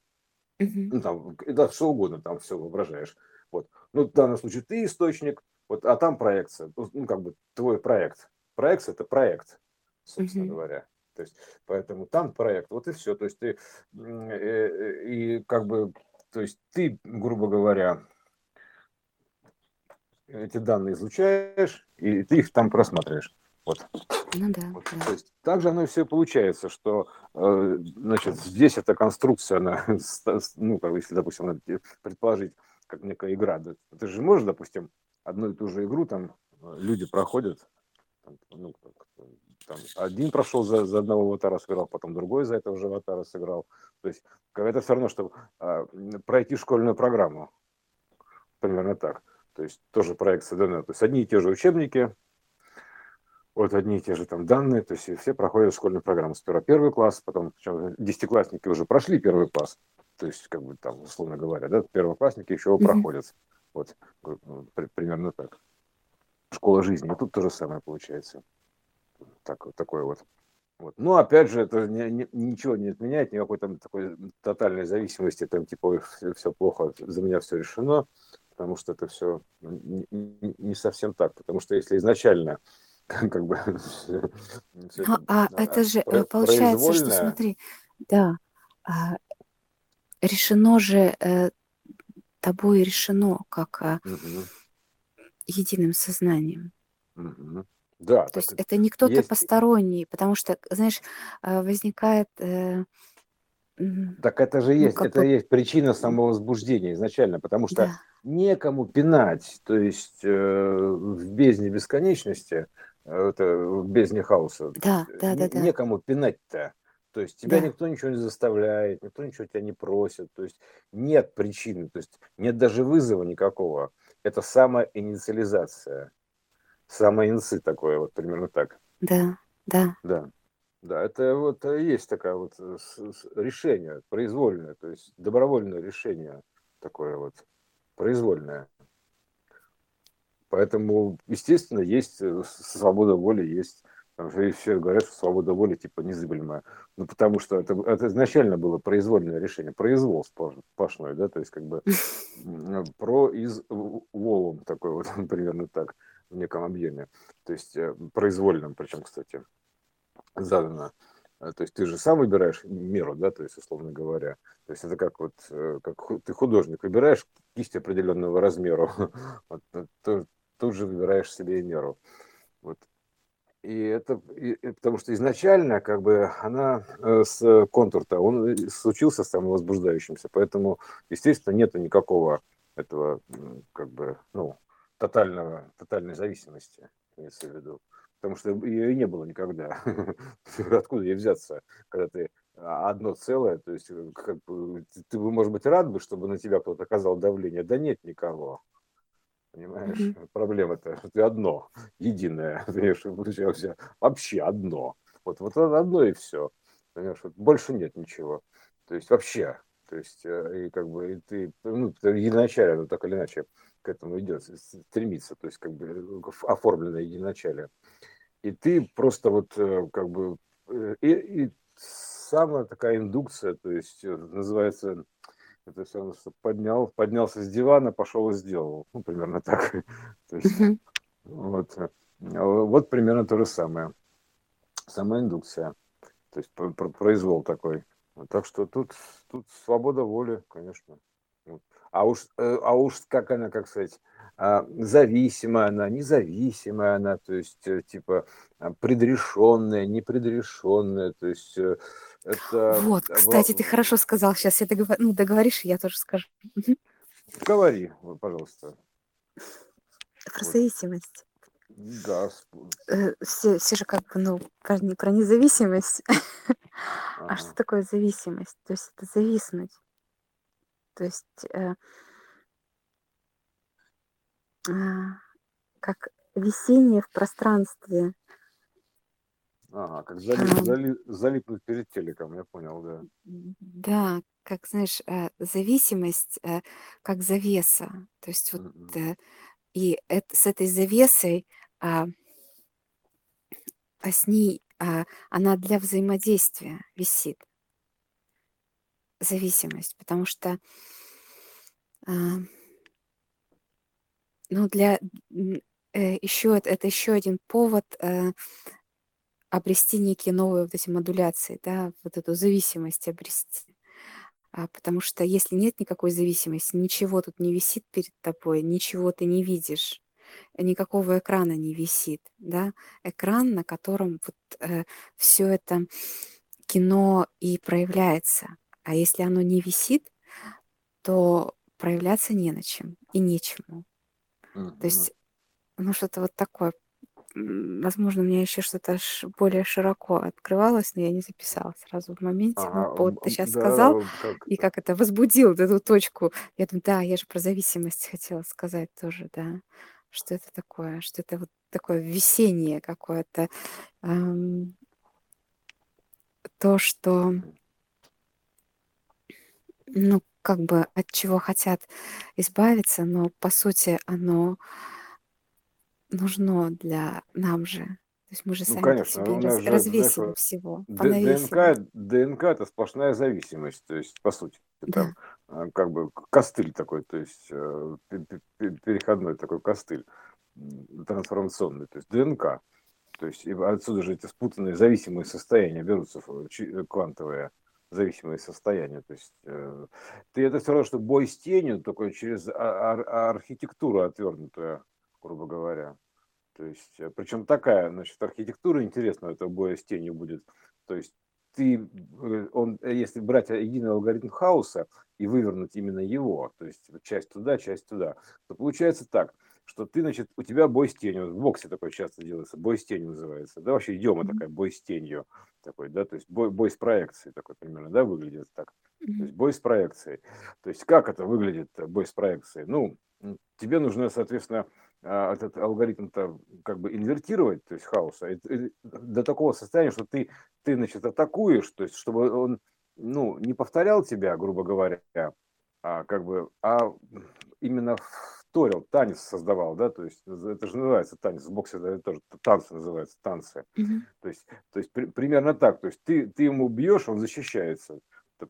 Ну, там, да, что угодно там все воображаешь. Вот. Ну, в данном случае ты источник, вот, а там проекция. Ну, как бы твой проект. Проекция – это проект, собственно mm-hmm. говоря. То есть, поэтому там проект, вот и все. То есть ты, э, э, и как бы, то есть ты, грубо говоря, эти данные изучаешь, и ты их там просматриваешь. Вот. Ну да, вот. да. То есть так же оно и все получается, что э, значит, здесь эта конструкция, она, ну, как если, допустим, предположить, как некая игра. Да, ты же можешь, допустим, одну и ту же игру там люди проходят, ну, там, один прошел за, за одного аватара сыграл, потом другой за этого же аватара сыграл. То есть это все равно, чтобы а, пройти школьную программу. Примерно так. То есть тоже проект данных. То есть одни и те же учебники, вот одни и те же там данные, то есть все проходят школьную программу. Сперва первый класс, потом причем десятиклассники уже прошли первый класс, то есть как бы там, условно говоря, да, первоклассники еще его проходят. Вот примерно так. Школа жизни. И тут то же самое получается так, вот такой вот. Вот. Но опять же, это не, не, ничего не отменяет, никакой там такой тотальной зависимости, там типа все, плохо, за меня все решено, потому что это все не, не, совсем так, потому что если изначально как бы это, а, это же про, получается, что смотри, да, а, решено же э, тобой решено как а, единым сознанием. Угу. Да, То есть это не кто-то есть... посторонний, потому что, знаешь, э, возникает... Э, так это же ну, есть, это бы... есть причина самовозбуждения изначально, потому что да. некому пинать, то есть э, в бездне бесконечности, это в бездне хаоса, да, да, да, да. некому пинать-то. То есть тебя да. никто ничего не заставляет, никто ничего тебя не просит, то есть нет причины, то есть нет даже вызова никакого. Это самоинициализация самоинсы такое, вот примерно так. Да, да. Да. Да, это вот э, есть такая вот э, решение произвольное, то есть добровольное решение такое вот произвольное. Поэтому, естественно, есть э, свобода воли, есть и все говорят, что свобода воли типа незыблемая. Ну, потому что это, это изначально было произвольное решение, произвол сплошной, да, то есть как бы про из волом такой вот, примерно так в неком объеме, то есть э, произвольном, причем, кстати, задано. Э, то есть ты же сам выбираешь меру, да, то есть, условно говоря. То есть это как вот, э, как ты художник, выбираешь кисть определенного размера, вот, тут же выбираешь себе и меру. Вот. И это и, потому что изначально, как бы, она с контур-то, он случился самовозбуждающимся, поэтому, естественно, нету никакого этого, как бы, ну, тотального, тотальной зависимости, имеется в виду. Потому что ее и не было никогда. Откуда ей взяться, когда ты одно целое, то есть э, как бы, ты бы, может быть, рад бы, чтобы на тебя кто-то оказал давление. Да нет никого. Понимаешь, mm-hmm. проблема-то, что ты одно, единое, понимаешь, вообще одно. Вот, вот одно и все. Понимаешь, вот больше нет ничего. То есть вообще, то есть, э, и как бы и ты, ну, единоначалие, ну, так или иначе, к этому идет, стремится, то есть как бы оформленное единоначалие. И ты просто вот э, как бы э, и, и самая такая индукция, то есть э, называется это все равно, что поднял, поднялся с дивана, пошел и сделал. Ну, примерно так. то есть, mm-hmm. вот, вот примерно то же самое. Самая индукция. То есть произвол такой. Так что тут, тут свобода воли, конечно. А уж, э, а уж как она, как сказать, а, зависимая она, независимая она, то есть э, типа а, предрешенная, непредрешенная, то есть э, это... Вот, кстати, ты хорошо сказал, сейчас я договор... ну, договоришь, я тоже скажу. Говори, пожалуйста. Про вот. зависимость. Да. Все, все же как бы, ну, про, про независимость. Ага. А что такое зависимость? То есть это зависнуть. То есть э, э, как висение в пространстве. Ага, как залип, зали, залипнуть перед телеком, я понял, да. Да, как, знаешь, э, зависимость э, как завеса. То есть вот mm-hmm. и это, с этой завесой, а, а с ней а, она для взаимодействия висит зависимость, потому что а, Ну, для э, еще это, это еще один повод э, обрести некие новые вот эти модуляции, да, вот эту зависимость обрести. А, потому что если нет никакой зависимости, ничего тут не висит перед тобой, ничего ты не видишь, никакого экрана не висит, да, экран, на котором вот э, все это кино и проявляется. А если оно не висит, то проявляться не на чем и нечему. То есть, ну, что-то вот такое. Возможно, у меня еще что-то более широко открывалось, но я не записала сразу в моменте. Ну, вот ты сейчас да, сказал, как и как это возбудил вот эту точку. Я думаю, да, я же про зависимость хотела сказать тоже, да. Что это такое? Что это вот такое весеннее какое-то. эм, то, что, ну, как бы от чего хотят избавиться, но по сути оно нужно для нам же. То есть мы же Ну, сами конечно, себе раз- же, знаешь, развесим вот всего, понавесим. ДНК, ДНК это сплошная зависимость, то есть, по сути, там Да. как бы костыль такой, то есть э, пе- пе- пе- переходной такой костыль трансформационный, то есть ДНК. То есть и отсюда же эти спутанные зависимые состояния берутся, чи- э, квантовые зависимые состояния. То есть э, ты это все равно, что бой с тенью, только через а- ар- архитектуру отвернутую, грубо говоря. То есть, э, причем такая, значит, архитектура интересная этого боя с тенью будет. То есть ты, э, он, э, если брать единый алгоритм хаоса и вывернуть именно его, то есть часть туда, часть туда, то получается так, что ты, значит, у тебя бой с тенью, в боксе такое часто делается, бой с тенью называется, да, вообще идема Мгм. такая, бой с тенью, такой, да, то есть бой, бой с проекцией такой примерно, да, выглядит так. То есть бой с проекцией. То есть как это выглядит, э, бой с проекцией? Ну, тебе нужно, соответственно, а, этот алгоритм-то как бы инвертировать, то есть хаоса, и- и до такого состояния, что ты, ты, значит, атакуешь, то есть чтобы он, ну, не повторял тебя, грубо говоря, а как бы, а именно вторил, танец создавал, да, то есть это же называется танец, в боксе это тоже танцы называются, танцы. Мгм. То есть, то есть при- примерно так. То есть ты, ты ему бьешь, он защищается.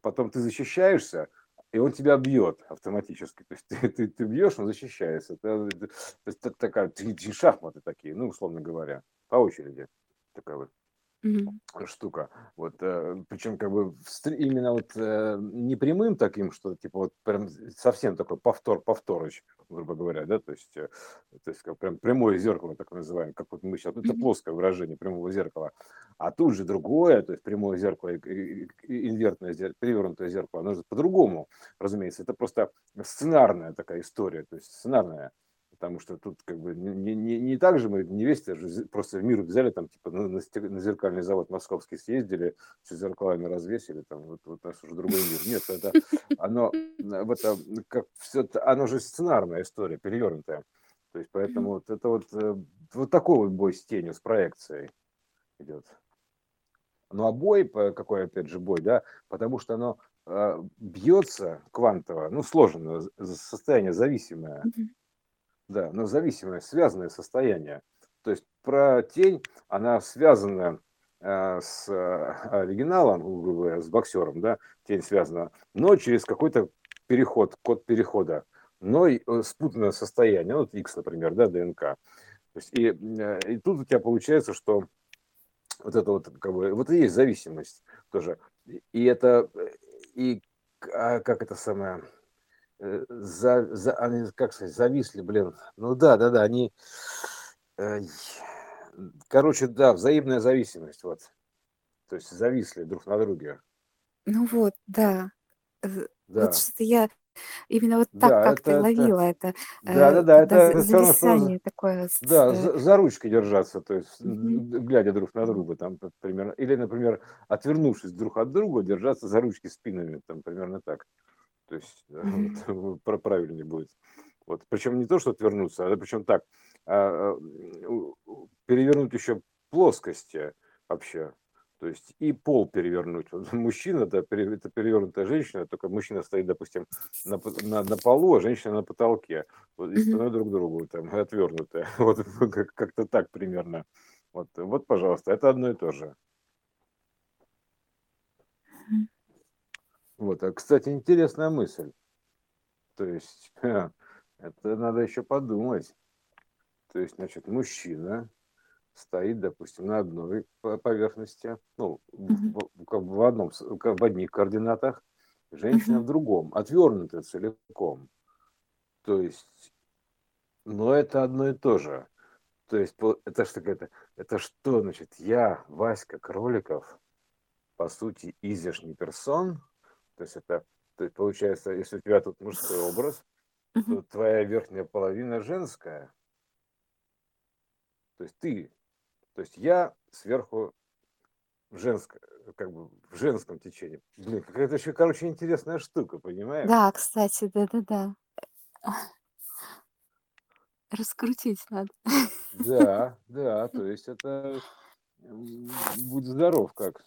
Потом ты защищаешься, и он тебя бьет автоматически. То есть ты, ты, ты бьешь, он защищается. Это, это- это такая шахматы такие, ну, условно говоря, по очереди. Такая вот Мгм. штука. Вот, э, причем как бы именно вот э, не прямым таким, что типа вот прям совсем такой повтор, повторыч, грубо говоря, да, то есть, э, то есть как прям прямое зеркало, так называемое, как вот мы сейчас, ну, это плоское выражение прямого зеркала, а тут же другое, то есть прямое зеркало инвертное зеркало, перевернутое зеркало, оно же по-другому, разумеется, это просто сценарная такая история, то есть сценарная, потому что тут как бы не, не, не так же мы невесте же з- просто в мир взяли, там типа на, на зеркальный завод московский съездили, все зеркалами развесили, там вот, вот у нас уже другой мир. Нет, это оно, э, это, как все, оно же сценарная история, перевернутая. То есть поэтому вот это вот, э, вот такой вот бой с тенью, с проекцией идет. Ну а бой, какой опять же бой, да, потому что оно э, бьется квантово, ну сложно, состояние зависимое. Да, но зависимое, связанное состояние. То есть про тень, она связана э, с э, оригиналом, с боксером, да, тень связана, но через какой-то переход, код перехода, но и э, спутанное состояние, ну, вот X, например, да, ДНК. То есть и, э, и тут у тебя получается, что вот это вот, как бы, вот и есть зависимость тоже. И- это, э, и а как это самое, за, за, они, как сказать, зависли, блин. Ну да, да, да, они, э, короче, да, взаимная зависимость, вот. То есть зависли друг на друге. Ну вот, да. Э, Вот Да, что-то я именно вот так да, как-то это, ловила это, да, да, э, да, это, все равно, что, такое. да, э, за, за ручки держаться, то есть, д- глядя друг на друга, там, примерно, или, например, отвернувшись друг от друга, держаться за ручки спинами, там, примерно так. То есть, Мгм. вот, про- правильнее будет. Вот, причем не то, что отвернуться, а причем так, а, у- перевернуть еще плоскости вообще. То есть и пол перевернуть. Вот мужчина, да, это перевернутая женщина, только мужчина стоит, допустим, на, на, на полу, а женщина на потолке. Вот, и спиной друг к другу, там, отвернутая. Вот как- как-то так примерно. Вот, вот, пожалуйста, это одно и то же. Вот, а, кстати, интересная мысль. То есть, Это надо еще подумать. То есть, значит, мужчина стоит, допустим, на одной поверхности, ну, в, в, в одном, в одних координатах, женщина в другом, отвернутая целиком. То есть, но это одно и то же. То есть, это что, это, это что, значит, я, Васька Кроликов, по сути, изяшний персон, то есть это, то есть получается, если у тебя тут мужской образ, то твоя верхняя половина женская, то есть ты, то есть я сверху в женском, как бы в женском течении. Блин, какая-то еще, короче, интересная штука, понимаешь? Да, кстати, да-да-да. Раскрутить надо. Да, да, то есть это будь здоров как.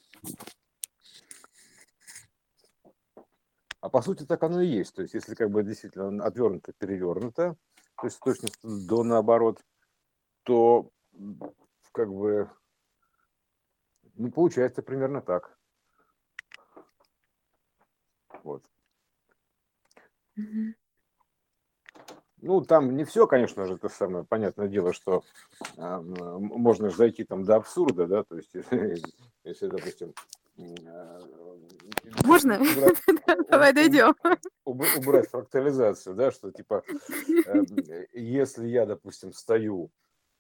А по сути так оно и есть. То есть если как бы действительно отвернуто, перевернуто, то есть точно до наоборот, то как бы ну, получается примерно так. Вот. Мгм. Ну, там не все, конечно же, это самое понятное дело, что м, можно же зайти там до абсурда, да, то есть если, если, допустим, а, Можно? убрать, Давай дойдем. уб- убрать фрактализацию, да, что типа, эм, если я, допустим, стою,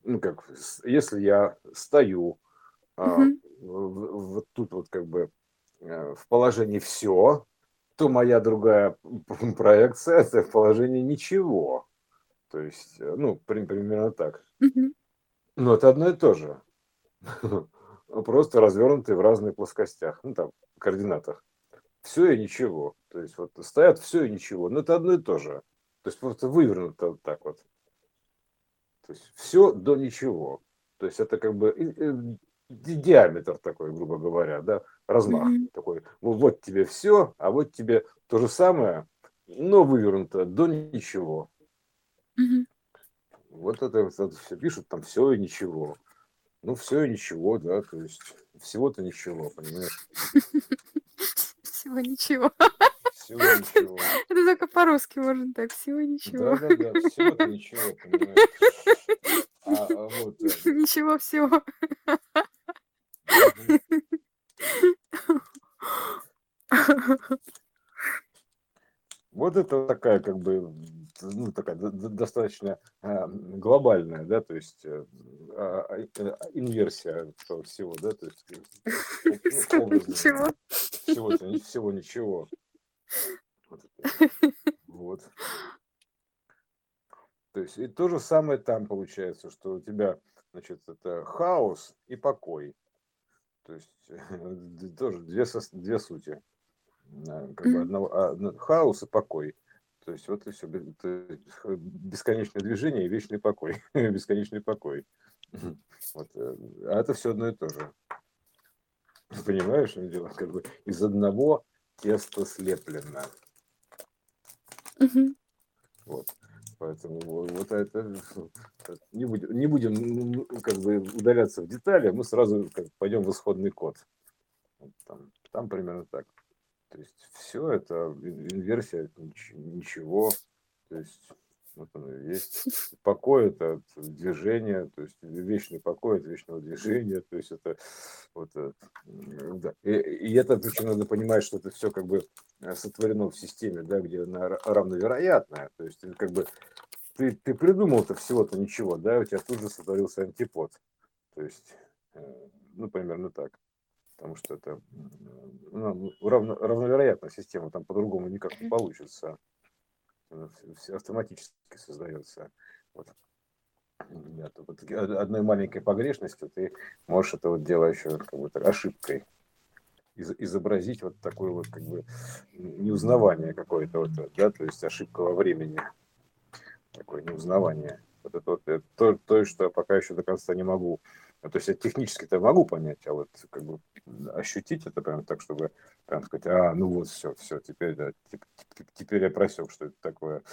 ну как, если я стою а, вот тут вот как бы э, в положении все, то моя другая проекция это в положении ничего. То есть, э, ну, при- примерно так. Но это одно и то же. Просто развернутые в разных плоскостях, ну там, координатах. Все и ничего. То есть вот стоят все и ничего. Но это одно и то же. То есть просто вывернуто вот так вот. То есть все до ничего. То есть это как бы э, ди- диаметр такой, грубо говоря, да, размах Мгм. такой. Ну, вот тебе все, а вот тебе то же самое, но вывернуто до ничего. Мгм. Вот это, это все пишут, там все и ничего. Ну, все и ничего, да, то есть всего-то ничего, понимаешь? Всего ничего. Всего ничего. Это только по-русски можно так. Всего ничего. Да, да, да, всего-то ничего, понимаешь? А, а вот, э, Ничего всего. Вот это такая, как бы, ну, такая достаточно а, глобальная, да, то есть э, а, а, э, инверсия всего, да, то есть э, Всего ничего. всего-то, ни- всего ничего. Вот. То есть и то же самое там получается, что у тебя, значит, это хаос и покой. То есть тоже две, две сути. Как бы одного, хаос и покой. То есть вот и все. Бесконечное движение и вечный покой. Бесконечный покой. Вот. э, А это все одно и то же. Понимаешь, что дело? Как бы из одного теста слеплено. Мгм. Вот. Поэтому во- вот это э, не будем, не будем как бы удаляться в детали, мы сразу как, пойдем в исходный код. Вот Там, там примерно так. То есть все это ин- инверсия нич- ничего. То есть вот оно есть. Покой это от движения, то есть вечный покой от вечного движения. То есть это вот э, да. И, и это причем надо понимать, что это все как бы э, сотворено в системе, да, где она ра- равновероятная. То есть как бы ты, ты придумал-то всего-то ничего, да, у тебя тут же сотворился антипод. То есть, э, ну, примерно так. Потому что это ну, равно, равновероятная система, там по-другому никак не получится. Она вс- вс- автоматически создается. Вот. Да, вот одной маленькой погрешностью ты можешь это вот дело еще как бы ошибкой из- изобразить вот такое вот как бы неузнавание какое-то вот, да, то есть ошибка во времени, такое неузнавание. Вот это вот э, то, то, что я пока еще до конца не могу. Ну, То есть я технически-то могу понять, а вот как бы ощутить это прям так, чтобы прям сказать, а, ну вот все, все, теперь, да, теп- теп- теперь я просек, что это такое.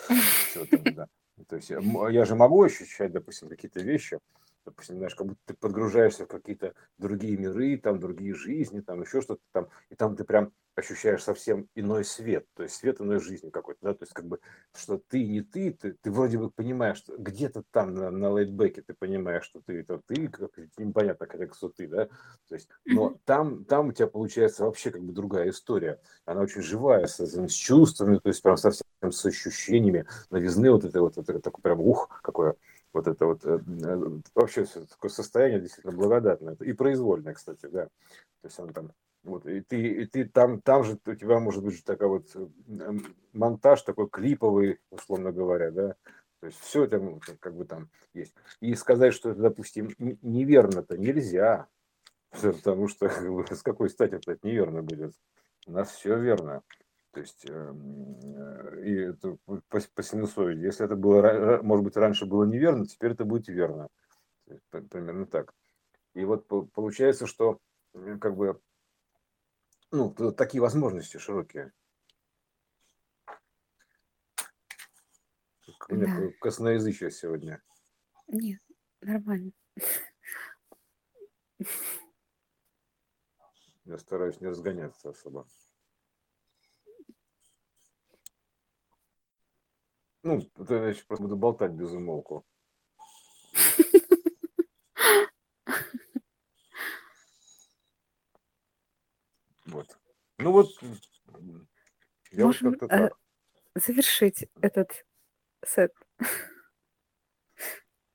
Всё там, да. То есть я, я же могу ощущать, допустим, какие-то вещи, допустим, знаешь, как будто ты подгружаешься в какие-то другие миры, там другие жизни, там еще что-то там, и там ты прям ощущаешь совсем иной свет, то есть свет иной жизни какой-то, да, то есть как бы, что ты не ты, ты, ты вроде бы понимаешь, что где-то там на, на лейтбеке ты понимаешь, что ты это ты, как, непонятно, как что ты, да, то есть, но там, там у тебя получается вообще как бы другая история, она очень живая, с, с чувствами, то есть прям совсем с ощущениями, новизны вот это вот, это такое прям ух, какое вот это вот э, э, вообще такое состояние действительно благодатное и произвольное, кстати, да. То есть он там вот, и ты, и ты там, там же у тебя может быть такая вот э, монтаж такой клиповый, условно говоря, да, то есть все это ну, как бы там есть. И сказать, что это, допустим, неверно-то нельзя, потому что с какой стати это неверно будет? У нас все верно. То есть, эм, э, и это по, по синусоиде. Если это было, может быть, раньше было неверно, теперь это будет верно. Примерно так. И вот получается, что как бы ну, такие возможности широкие. У меня да. косноязычие сегодня. Нет, нормально. Я стараюсь не разгоняться особо. Ну, это я просто буду болтать без умолку. Вот. Ну вот, я Можем вот как-то э, так. завершить этот сет.